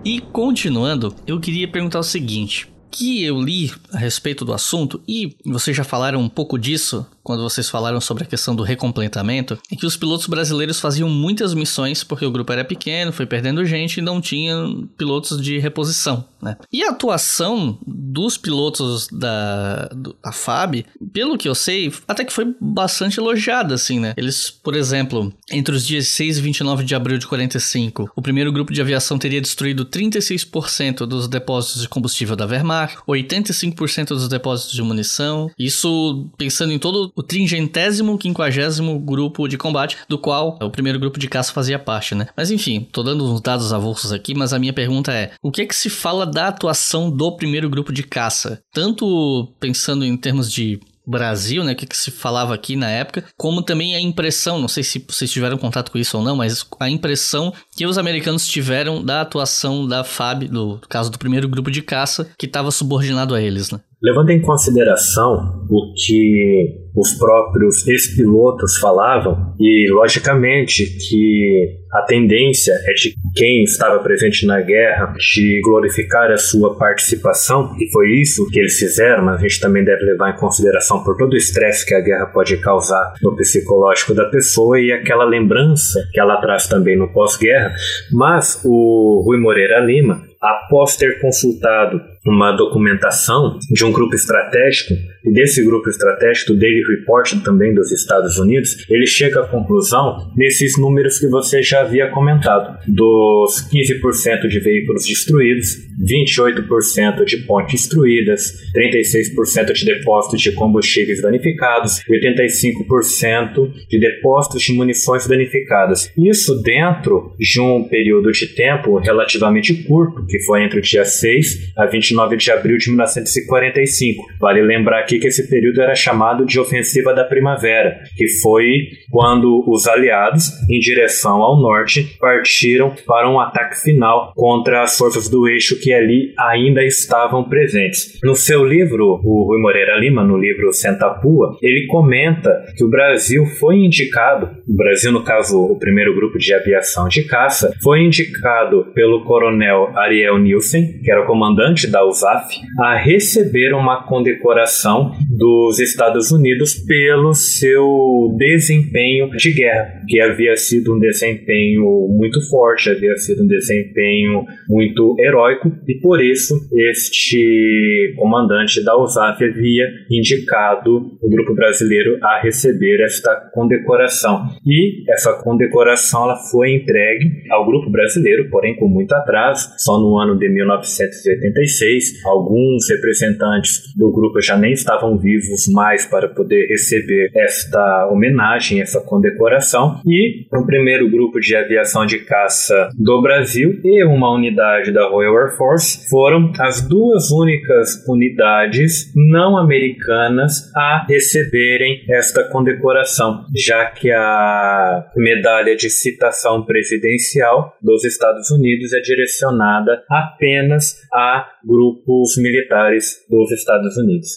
E continuando, eu queria perguntar o seguinte: que eu li a respeito do assunto, e vocês já falaram um pouco disso quando vocês falaram sobre a questão do recompletamento, é que os pilotos brasileiros faziam muitas missões porque o grupo era pequeno, foi perdendo gente e não tinha pilotos de reposição, né? E a atuação dos pilotos da, da FAB, pelo que eu sei, até que foi bastante elogiada, assim, né? Eles, por exemplo, entre os dias 6 e 29 de abril de 45, o primeiro grupo de aviação teria destruído 36% dos depósitos de combustível da Wehrmacht, 85% dos depósitos de munição, isso pensando em todo o tringentésimo, quinquagésimo grupo de combate, do qual o primeiro grupo de caça fazia parte, né? Mas enfim, tô dando uns dados avulsos aqui, mas a minha pergunta é: o que é que se fala da atuação do primeiro grupo de caça? Tanto pensando em termos de Brasil, né, o que, que, se falava aqui na época, como também a impressão, não sei se vocês tiveram contato com isso ou não, mas a impressão que os americanos tiveram da atuação da FAB, do, do caso do primeiro grupo de caça, que estava subordinado a eles, né? Levando em consideração o que os próprios ex-pilotos falavam, e logicamente que a tendência é de quem estava presente na guerra de glorificar a sua participação, e foi isso que eles fizeram, mas a gente também deve levar em consideração por todo o estresse que a guerra pode causar no psicológico da pessoa e aquela lembrança que ela traz também no pós-guerra. Mas o Rui Moreira Lima, após ter consultado uma documentação de um grupo estratégico, e desse grupo estratégico, do Daily Report também dos Estados Unidos, ele chega à conclusão nesses números que você já havia comentado: dos 15% de veículos destruídos, 28% de pontes destruídas, 36% de depósitos de combustíveis danificados, 85% de depósitos de munições danificadas. Isso dentro de um período de tempo relativamente curto, que foi entre o dia 6 a 29 de abril de 1945. Vale lembrar aqui que esse período era chamado de Ofensiva da Primavera, que foi quando os aliados, em direção ao norte, partiram para um ataque final contra as forças do eixo que ali ainda estavam presentes. No seu livro, o Rui Moreira Lima, no livro Sentapua, ele comenta que o Brasil foi indicado, o Brasil, no caso, o primeiro grupo de aviação de caça, foi indicado pelo coronel Ariel Nielsen, que era o comandante da USAF, a receber uma condecoração dos Estados Unidos pelo seu desempenho de guerra, que havia sido um desempenho muito forte, havia sido um desempenho muito heróico, e por isso este comandante da USAF havia indicado o grupo brasileiro a receber esta condecoração. E essa condecoração ela foi entregue ao grupo brasileiro, porém com muito atraso, só no ano de 1986. Alguns representantes do grupo já nem estavam vivos mais para poder receber esta homenagem, essa condecoração. E o primeiro grupo de aviação de caça do Brasil e uma unidade da Royal Air Force foram as duas únicas unidades não americanas a receberem esta condecoração, já que a medalha de citação presidencial dos Estados Unidos é direcionada apenas a grupos militares dos Estados Unidos.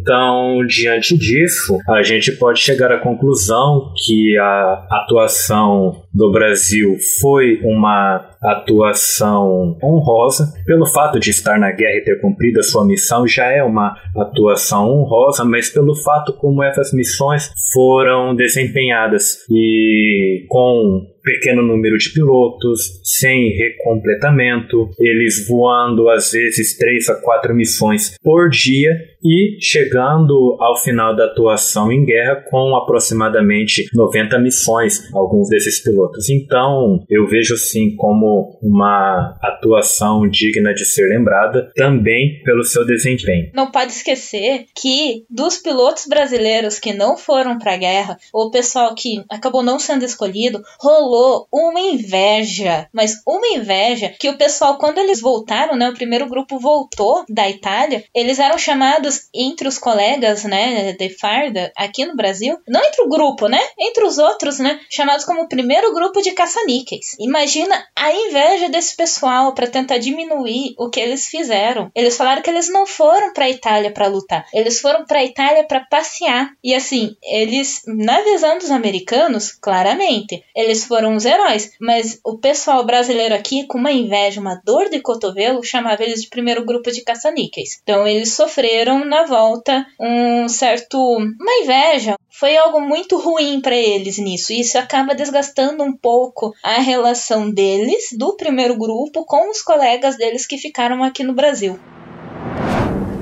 Então, diante disso, a gente pode chegar à conclusão que a atuação do Brasil foi uma atuação honrosa. Pelo fato de estar na guerra e ter cumprido a sua missão, já é uma atuação honrosa, mas pelo fato como essas missões foram desempenhadas e com pequeno número de pilotos, sem recompletamento, eles voando às vezes três a quatro missões por dia e chegando ao final da atuação em guerra com aproximadamente 90 missões, alguns desses pilotos. Então, eu vejo sim como uma atuação digna de ser lembrada, também pelo seu desempenho. Não pode esquecer que dos pilotos brasileiros que não foram para a guerra, ou pessoal que acabou não sendo escolhido, rolou uma inveja, mas uma inveja que o pessoal quando eles voltaram, né, o primeiro grupo voltou da Itália, eles eram chamados entre os colegas, né, de farda aqui no Brasil, não entre o grupo, né, entre os outros, né, chamados como o primeiro grupo de caça-níqueis. Imagina a inveja desse pessoal para tentar diminuir o que eles fizeram. Eles falaram que eles não foram para a Itália para lutar, eles foram para a Itália para passear. E assim, eles, na visão dos americanos, claramente, eles foram os heróis, mas o pessoal brasileiro aqui, com uma inveja, uma dor de cotovelo, chamava eles de primeiro grupo de caça-níqueis. Então eles sofreram na volta um certo uma inveja. Foi algo muito ruim para eles nisso. Isso acaba desgastando um pouco a relação deles do primeiro grupo com os colegas deles que ficaram aqui no Brasil.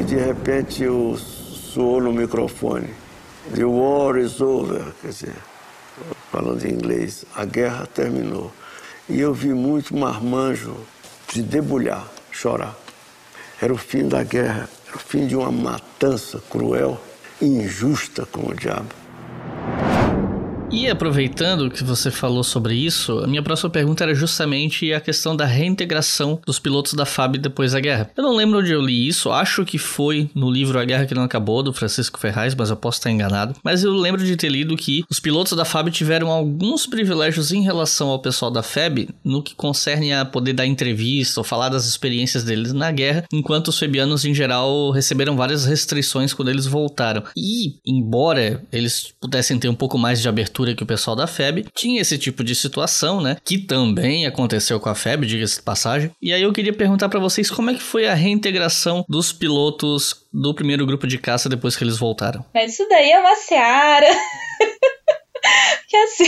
De repente eu soou no microfone. The war is over, quer dizer, falando em inglês, a guerra terminou. E eu vi muito marmanjo se debulhar, chorar. Era o fim da guerra o fim de uma matança cruel injusta como o diabo. E aproveitando que você falou sobre isso, a minha próxima pergunta era justamente a questão da reintegração dos pilotos da FAB depois da guerra. Eu não lembro onde eu li isso, acho que foi no livro A Guerra que Não Acabou, do Francisco Ferraz, mas eu posso estar enganado. Mas eu lembro de ter lido que os pilotos da FAB tiveram alguns privilégios em relação ao pessoal da FEB no que concerne a poder dar entrevista ou falar das experiências deles na guerra, enquanto os febianos em geral receberam várias restrições quando eles voltaram. E, embora eles pudessem ter um pouco mais de abertura que o pessoal da FEB tinha esse tipo de situação, né? Que também aconteceu com a FEB, diga-se de passagem. E aí eu queria perguntar para vocês como é que foi a reintegração dos pilotos do primeiro grupo de caça depois que eles voltaram. Mas isso daí é uma seara. que assim,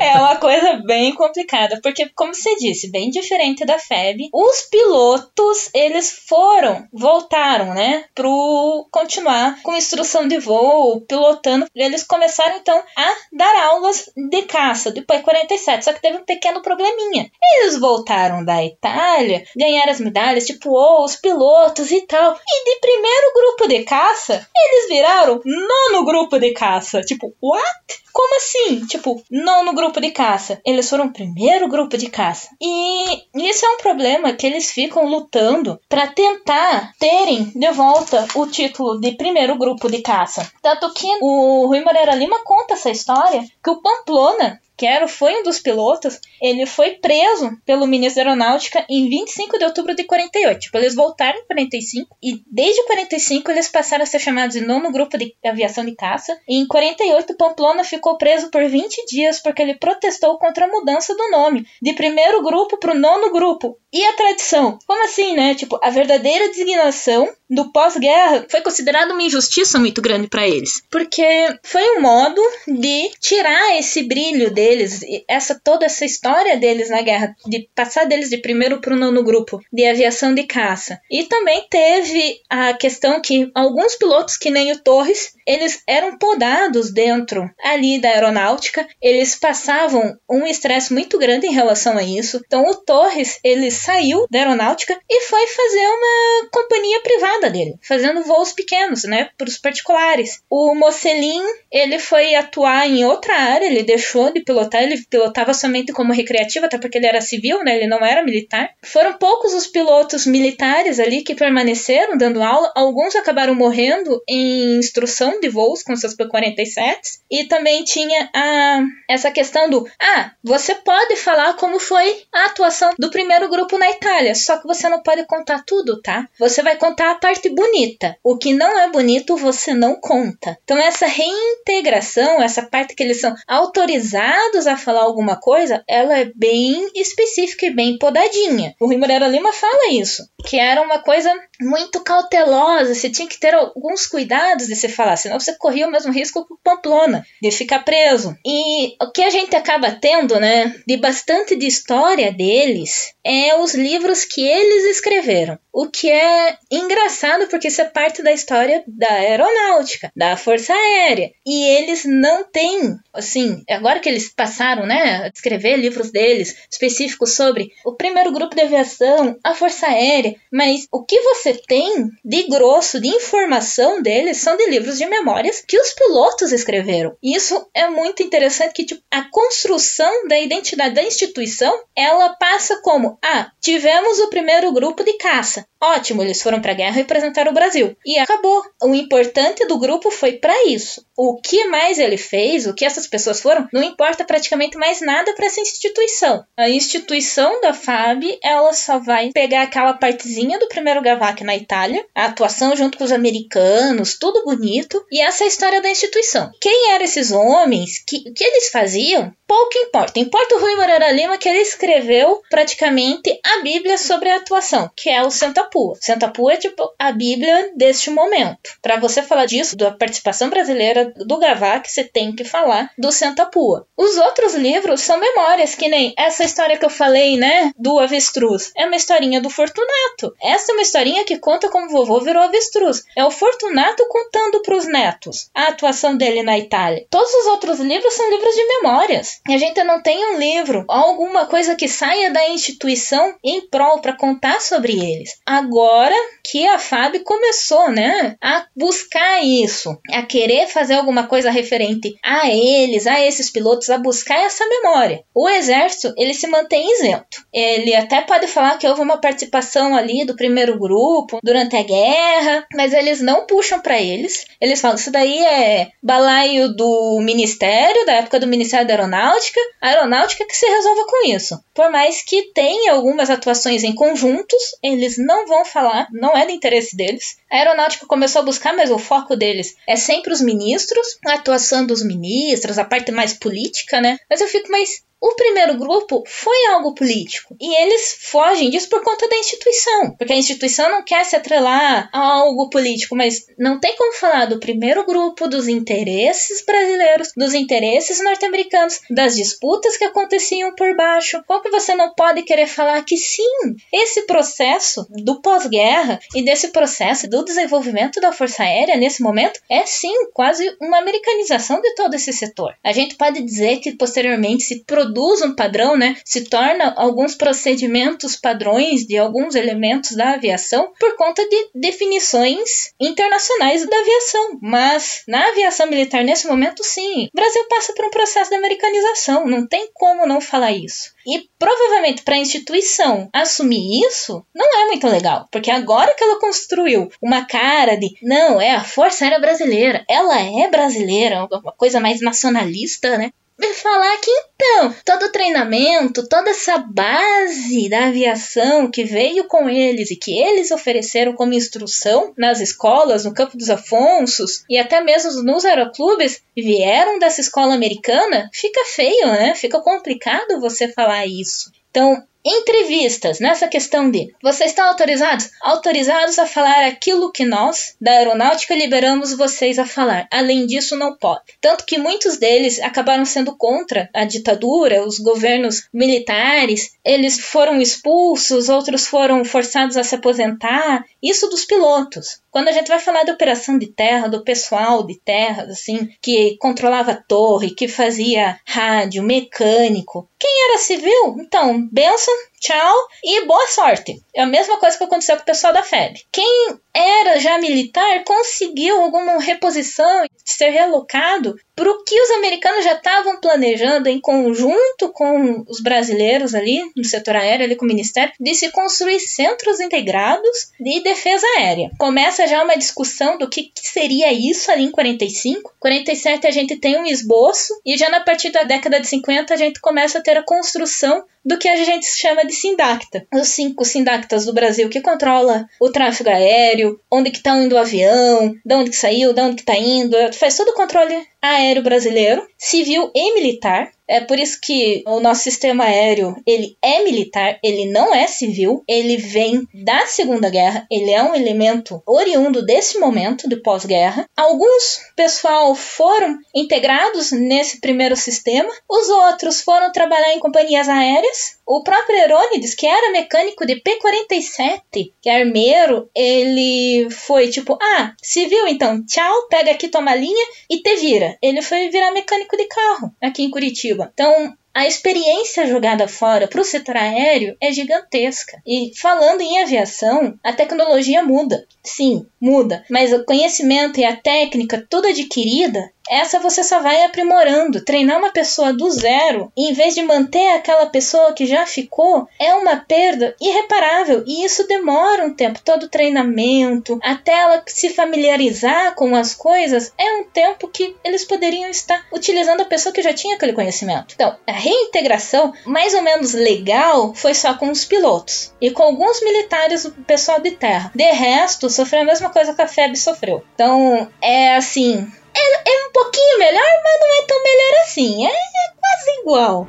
é uma coisa bem complicada, porque como você disse, bem diferente da FEB, os pilotos, eles foram, voltaram, né, pro continuar com instrução de voo, pilotando, eles começaram então a dar aulas de caça, depois 47, só que teve um pequeno probleminha. Eles voltaram da Itália, ganharam as medalhas, tipo, oh, os pilotos e tal, e de primeiro grupo de caça, eles viraram nono grupo de caça, tipo, what? Como assim? Tipo, nono grupo de caça. Eles foram o primeiro grupo de caça. E isso é um problema que eles ficam lutando para tentar terem de volta o título de primeiro grupo de caça. Tanto que o Rui Moreira Lima conta essa história que o Pamplona que era, foi um dos pilotos, ele foi preso pelo ministro da Aeronáutica em 25 de outubro de 48. Tipo, eles voltaram em 45 e desde 45 eles passaram a ser chamados de nono grupo de aviação de caça. E em 48, Pamplona ficou preso por 20 dias porque ele protestou contra a mudança do nome de primeiro grupo para o nono grupo. E a tradição? Como assim, né? Tipo, a verdadeira designação do pós-guerra foi considerada uma injustiça muito grande para eles, porque foi um modo de tirar esse brilho deles, essa toda essa história deles na guerra, de passar deles de primeiro para o nono grupo de aviação de caça. E também teve a questão que alguns pilotos, que nem o Torres, eles eram podados dentro ali da aeronáutica, eles passavam um estresse muito grande em relação a isso. Então o Torres, ele saiu da aeronáutica e foi fazer uma companhia privada dele, fazendo voos pequenos, né, para os particulares. O Mocelin, ele foi atuar em outra área, ele deixou de pilotar, ele pilotava somente como recreativo, até porque ele era civil, né, ele não era militar. Foram poucos os pilotos militares ali que permaneceram dando aula, alguns acabaram morrendo em instrução de voos com seus P-47, e também tinha a, essa questão do, ah, você pode falar como foi a atuação do primeiro grupo na Itália, só que você não pode contar tudo, tá? Você vai contar a parte bonita. O que não é bonito você não conta. Então essa reintegração, essa parte que eles são autorizados a falar alguma coisa, ela é bem específica e bem podadinha. O Rui Moreira Lima fala isso, que era uma coisa muito cautelosa, você tinha que ter alguns cuidados de se falar, senão você corria o mesmo risco que o Pamplona, de ficar preso. E o que a gente acaba tendo, né, de bastante de história deles, é os livros que eles escreveram. O que é engraçado porque isso é parte da história da aeronáutica, da Força Aérea. E eles não têm, assim, agora que eles passaram, né, a escrever livros deles específicos sobre o primeiro grupo de aviação, a Força Aérea, mas o que você tem de grosso de informação deles são de livros de memórias que os pilotos escreveram. E isso é muito interessante que tipo, a construção da identidade da instituição, ela passa como, ah, tivemos o primeiro grupo de caça. Ótimo, eles foram para a guerra representaram o Brasil. E acabou. O importante do grupo foi para isso. O que mais ele fez, o que essas pessoas foram, não importa praticamente mais nada para essa instituição. A instituição da FAB, ela só vai pegar aquela partezinha do primeiro Gavac na Itália, a atuação junto com os americanos, tudo bonito, e essa é a história da instituição. Quem eram esses homens? Que, o que eles faziam? Pouco importa. Importa o Rui Moreira Lima que ele escreveu praticamente a Bíblia sobre a atuação, que é o Santa Pua. Santa Pua é tipo a Bíblia deste momento. Para você falar disso, da participação brasileira do Gavac, você tem que falar do Santa Pua. Os outros livros são memórias, que nem essa história que eu falei, né, do avestruz. É uma historinha do Fortunato. Essa é uma historinha que conta como vovô virou avestruz. É o Fortunato contando para os netos a atuação dele na Itália. Todos os outros livros são livros de memórias e a gente não tem um livro, alguma coisa que saia da instituição em prol para contar sobre eles. Agora que a FAB começou, né, a buscar isso, a querer fazer alguma coisa referente a eles, a esses pilotos, a buscar essa memória. O exército, ele se mantém isento. Ele até pode falar que houve uma participação ali do primeiro grupo durante a guerra, mas eles não puxam para eles. Eles falam isso daí é balaio do ministério, da época do Ministério da Aeronáutica a aeronáutica que se resolva com isso. Por mais que tenha algumas atuações em conjuntos, eles não vão falar, não é do interesse deles. A aeronáutica começou a buscar, mas o foco deles é sempre os ministros, a atuação dos ministros, a parte mais política, né? Mas eu fico, mas o primeiro grupo foi algo político e eles fogem disso por conta da instituição, porque a instituição não quer se atrelar a algo político, mas não tem como falar do primeiro grupo, dos interesses brasileiros, dos interesses norte-americanos, das disputas que aconteciam por baixo. Como que você não pode querer falar que sim, esse processo do pós-guerra e desse processo do desenvolvimento da Força Aérea nesse momento é sim quase uma americanização de todo esse setor. A gente pode dizer que posteriormente se produziu reproduz um padrão, né? Se torna alguns procedimentos padrões de alguns elementos da aviação por conta de definições internacionais da aviação. Mas na aviação militar nesse momento, sim, o Brasil passa por um processo de americanização. Não tem como não falar isso. E provavelmente para a instituição assumir isso não é muito legal, porque agora que ela construiu uma cara de não, é a Força Aérea Brasileira, ela é brasileira, uma coisa mais nacionalista, né? E falar que então, todo o treinamento, toda essa base da aviação que veio com eles e que eles ofereceram como instrução nas escolas, no Campo dos Afonsos e até mesmo nos aeroclubes, vieram dessa escola americana, fica feio, né? Fica complicado você falar isso. Então, Entrevistas nessa questão de vocês estão autorizados? Autorizados a falar aquilo que nós, da aeronáutica, liberamos vocês a falar. Além disso, não pode. Tanto que muitos deles acabaram sendo contra a ditadura, os governos militares, eles foram expulsos, outros foram forçados a se aposentar. Isso dos pilotos. Quando a gente vai falar de operação de terra, do pessoal de terra, assim, que controlava a torre, que fazia rádio, mecânico, quem era civil? Então, benção, Спасибо. Tchau e boa sorte. É a mesma coisa que aconteceu com o pessoal da FEB. Quem era já militar conseguiu alguma reposição, ser relocado para o que os americanos já estavam planejando em conjunto com os brasileiros ali no setor aéreo, ali com o ministério, de se construir centros integrados de defesa aérea. Começa já uma discussão do que, que seria isso ali em 45. 47 a gente tem um esboço e já na partir da década de 50 a gente começa a ter a construção do que a gente chama Sindacta. Os cinco Sindactas do Brasil que controla o tráfego aéreo, onde que tá indo o avião, de onde que saiu, de onde que tá indo, faz todo o controle aéreo brasileiro, civil e militar. É por isso que o nosso sistema aéreo, ele é militar, ele não é civil, ele vem da Segunda Guerra, ele é um elemento oriundo desse momento de pós-guerra. Alguns pessoal foram integrados nesse primeiro sistema, os outros foram trabalhar em companhias aéreas. O próprio Herônides, que era mecânico de P-47, que é armeiro, ele foi tipo, ah, civil então, tchau, pega aqui tua malinha e te vira. Ele foi virar mecânico de carro aqui em Curitiba. Então, a experiência jogada fora para o setor aéreo é gigantesca. E falando em aviação, a tecnologia muda. Sim, muda. Mas o conhecimento e a técnica, toda adquirida, essa você só vai aprimorando. Treinar uma pessoa do zero, em vez de manter aquela pessoa que já ficou, é uma perda irreparável. E isso demora um tempo. Todo treinamento, até ela se familiarizar com as coisas, é um tempo que eles poderiam estar utilizando a pessoa que já tinha aquele conhecimento. Então, a reintegração, mais ou menos legal, foi só com os pilotos e com alguns militares, o pessoal de terra. De resto, sofreu a mesma coisa que a FEB sofreu. Então, é assim, é, é um pouquinho melhor, mas não é tão melhor assim. É, é quase igual.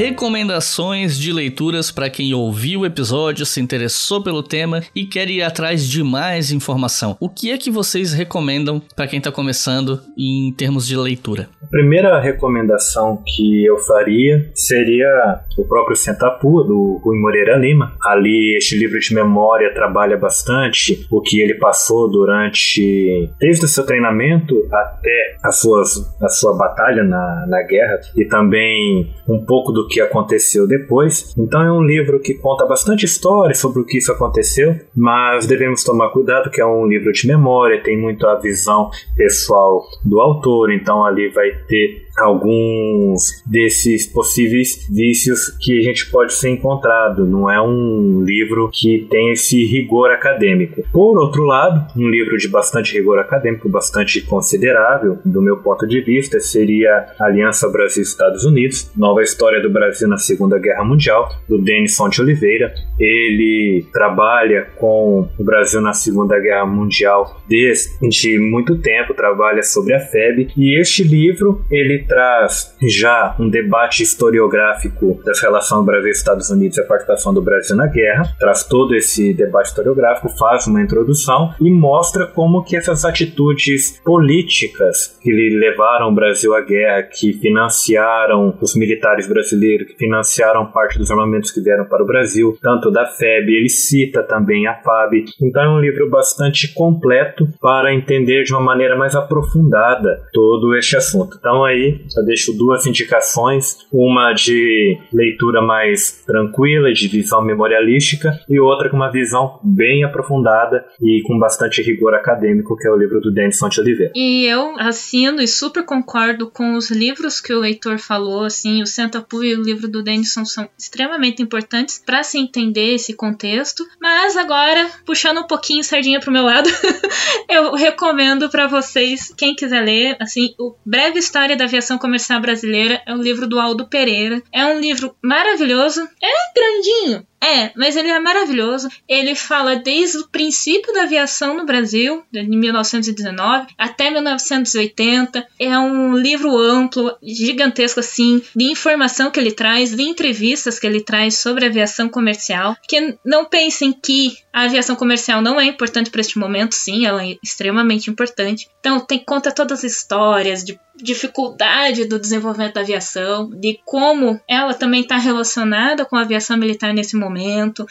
Recomendações de leituras para quem ouviu o episódio, se interessou pelo tema e quer ir atrás de mais informação. O que é que vocês recomendam para quem está começando em termos de leitura? A primeira recomendação que eu faria seria o próprio Sentapua, do Rui Moreira Lima. Ali, este livro de memória trabalha bastante o que ele passou durante, desde o seu treinamento até a, suas, a sua batalha na, na guerra e também um pouco do que aconteceu depois. Então é um livro que conta bastante história sobre o que isso aconteceu, mas devemos tomar cuidado que é um livro de memória, tem muito a visão pessoal do autor, então ali vai ter alguns desses possíveis vícios que a gente pode ser encontrado. Não é um livro que tem esse rigor acadêmico. Por outro lado, um livro de bastante rigor acadêmico, bastante considerável, do meu ponto de vista, seria Aliança Brasil-Estados Unidos, Nova História do Brasil na Segunda Guerra Mundial, do Denis Fonte Oliveira. Ele trabalha com o Brasil na Segunda Guerra Mundial desde muito tempo, trabalha sobre a FEB, e este livro ele traz já um debate historiográfico das relações Brasil-Estados Unidos e a participação do Brasil na guerra, traz todo esse debate historiográfico, faz uma introdução e mostra como que essas atitudes políticas que levaram o Brasil à guerra, que financiaram os militares brasileiros, que financiaram parte dos armamentos que vieram para o Brasil, tanto da FEB, ele cita também a FAB. Então é um livro bastante completo para entender de uma maneira mais aprofundada todo este assunto. Então aí eu deixo duas indicações, uma de leitura mais tranquila, de visão memorialística, e outra com uma visão bem aprofundada e com bastante rigor acadêmico, que é o livro do Denis Fonte Oliveira. E eu assino e super concordo com os livros que o leitor falou, assim, o Sentapu e o livro do Denison são extremamente importantes para se entender esse contexto. Mas agora, puxando um pouquinho sardinha pro meu lado, eu recomendo para vocês, quem quiser ler, assim, o Breve História da Aviação Comercial Brasileira é um livro do Aldo Pereira. É um livro maravilhoso, é grandinho, é, mas ele é maravilhoso. Ele fala desde o princípio da aviação no Brasil, de 1919 até 1980. É um livro amplo, gigantesco assim, de informação que ele traz, de entrevistas que ele traz sobre aviação comercial. Que não pensem que a aviação comercial não é importante para este momento, sim, ela é extremamente importante. Então, tem conta todas as histórias de dificuldade do desenvolvimento da aviação, de como ela também está relacionada com a aviação militar nesse momento.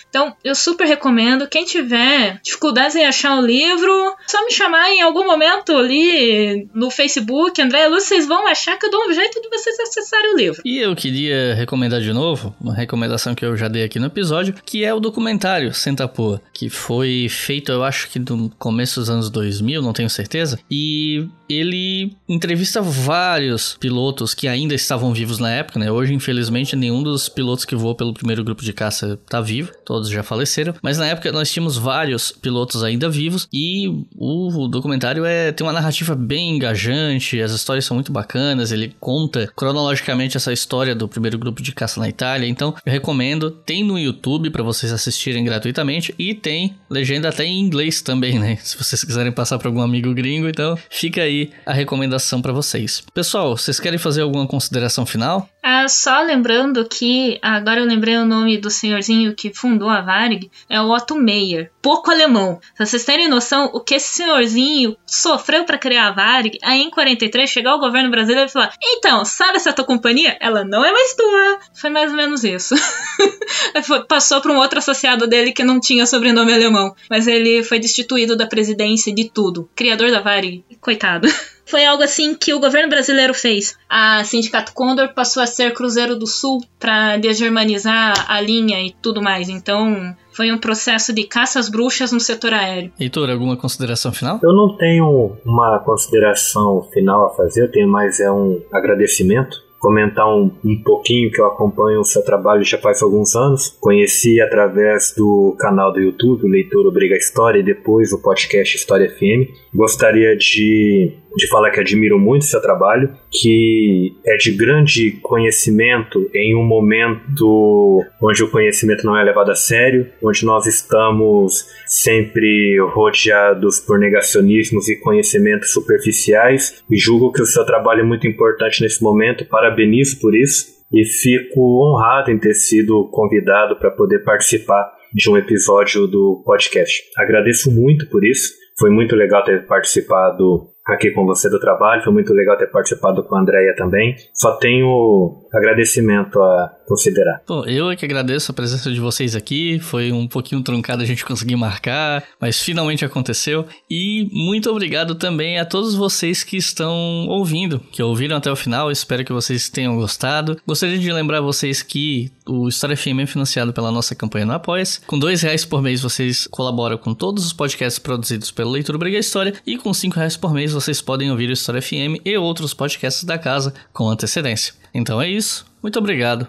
Então, eu super recomendo. Quem tiver dificuldades em achar o livro, só me chamar em algum momento ali no Facebook, André Lúcio, vocês vão achar que eu dou um jeito de vocês acessarem o livro. E eu queria recomendar de novo, uma recomendação que eu já dei aqui no episódio, que é o documentário Senta Pô, que foi feito, eu acho que no começo dos anos 2000, não tenho certeza, e ele entrevista vários pilotos que ainda estavam vivos na época, né? Hoje, infelizmente, nenhum dos pilotos que voou pelo primeiro grupo de caça tá vivo, todos já faleceram. Mas na época nós tínhamos vários pilotos ainda vivos e o documentário é tem uma narrativa bem engajante, as histórias são muito bacanas, ele conta cronologicamente essa história do primeiro grupo de caça na Itália. Então, eu recomendo, tem no YouTube para vocês assistirem gratuitamente e tem legenda até em inglês também, né? Se vocês quiserem passar para algum amigo gringo, então fica aí a recomendação para vocês. Pessoal, vocês querem fazer alguma consideração final? Ah, só lembrando que agora eu lembrei o nome do senhorzinho que fundou a Varig, é o Otto Meyer, pouco alemão. Pra vocês terem noção, o que esse senhorzinho sofreu para criar a Varig, aí em 43 chegar o governo brasileiro e falar: "Então, sabe essa tua companhia? Ela não é mais tua". Foi mais ou menos isso. Passou para um outro associado dele que não tinha sobrenome alemão, mas ele foi destituído da presidência de tudo. Criador da Varig, coitado. Foi algo assim que o governo brasileiro fez. A Sindicato Condor passou a ser Cruzeiro do Sul para desgermanizar a linha e tudo mais. Então, foi um processo de caça às bruxas no setor aéreo. Heitor, alguma consideração final? Eu não tenho uma consideração final a fazer, eu tenho mais é um agradecimento comentar um, um pouquinho que eu acompanho o seu trabalho já faz alguns anos. Conheci através do canal do YouTube, o Leitor Obriga História, e depois o podcast História FM. Gostaria de, de falar que admiro muito seu trabalho, que é de grande conhecimento em um momento onde o conhecimento não é levado a sério, onde nós estamos sempre rodeados por negacionismos e conhecimentos superficiais. E julgo que o seu trabalho é muito importante nesse momento. Parabenizo por isso e fico honrado em ter sido convidado para poder participar de um episódio do podcast. Agradeço muito por isso. Foi muito legal ter participado aqui com você do trabalho, foi muito legal ter participado com a Andrea também. Só tenho agradecimento a considerar. Bom, eu é que agradeço a presença de vocês aqui. Foi um pouquinho truncado a gente conseguir marcar, mas finalmente aconteceu. E muito obrigado também a todos vocês que estão ouvindo, que ouviram até o final. Espero que vocês tenham gostado. Gostaria de lembrar vocês que o História FM é financiado pela nossa campanha no Apoia-se. Com dois reais por mês vocês colaboram com todos os podcasts produzidos pelo Leitura Briga História e com cinco reais por mês vocês podem ouvir o História FM e outros podcasts da casa com antecedência. Então é isso, muito obrigado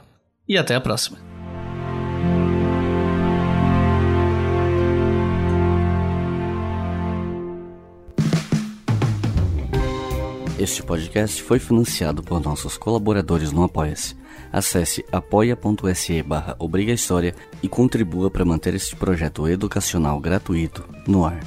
e até a próxima. Este podcast foi financiado por nossos colaboradores no Apoia-se. Acesse apoia.se barra e contribua para manter este projeto educacional gratuito no ar.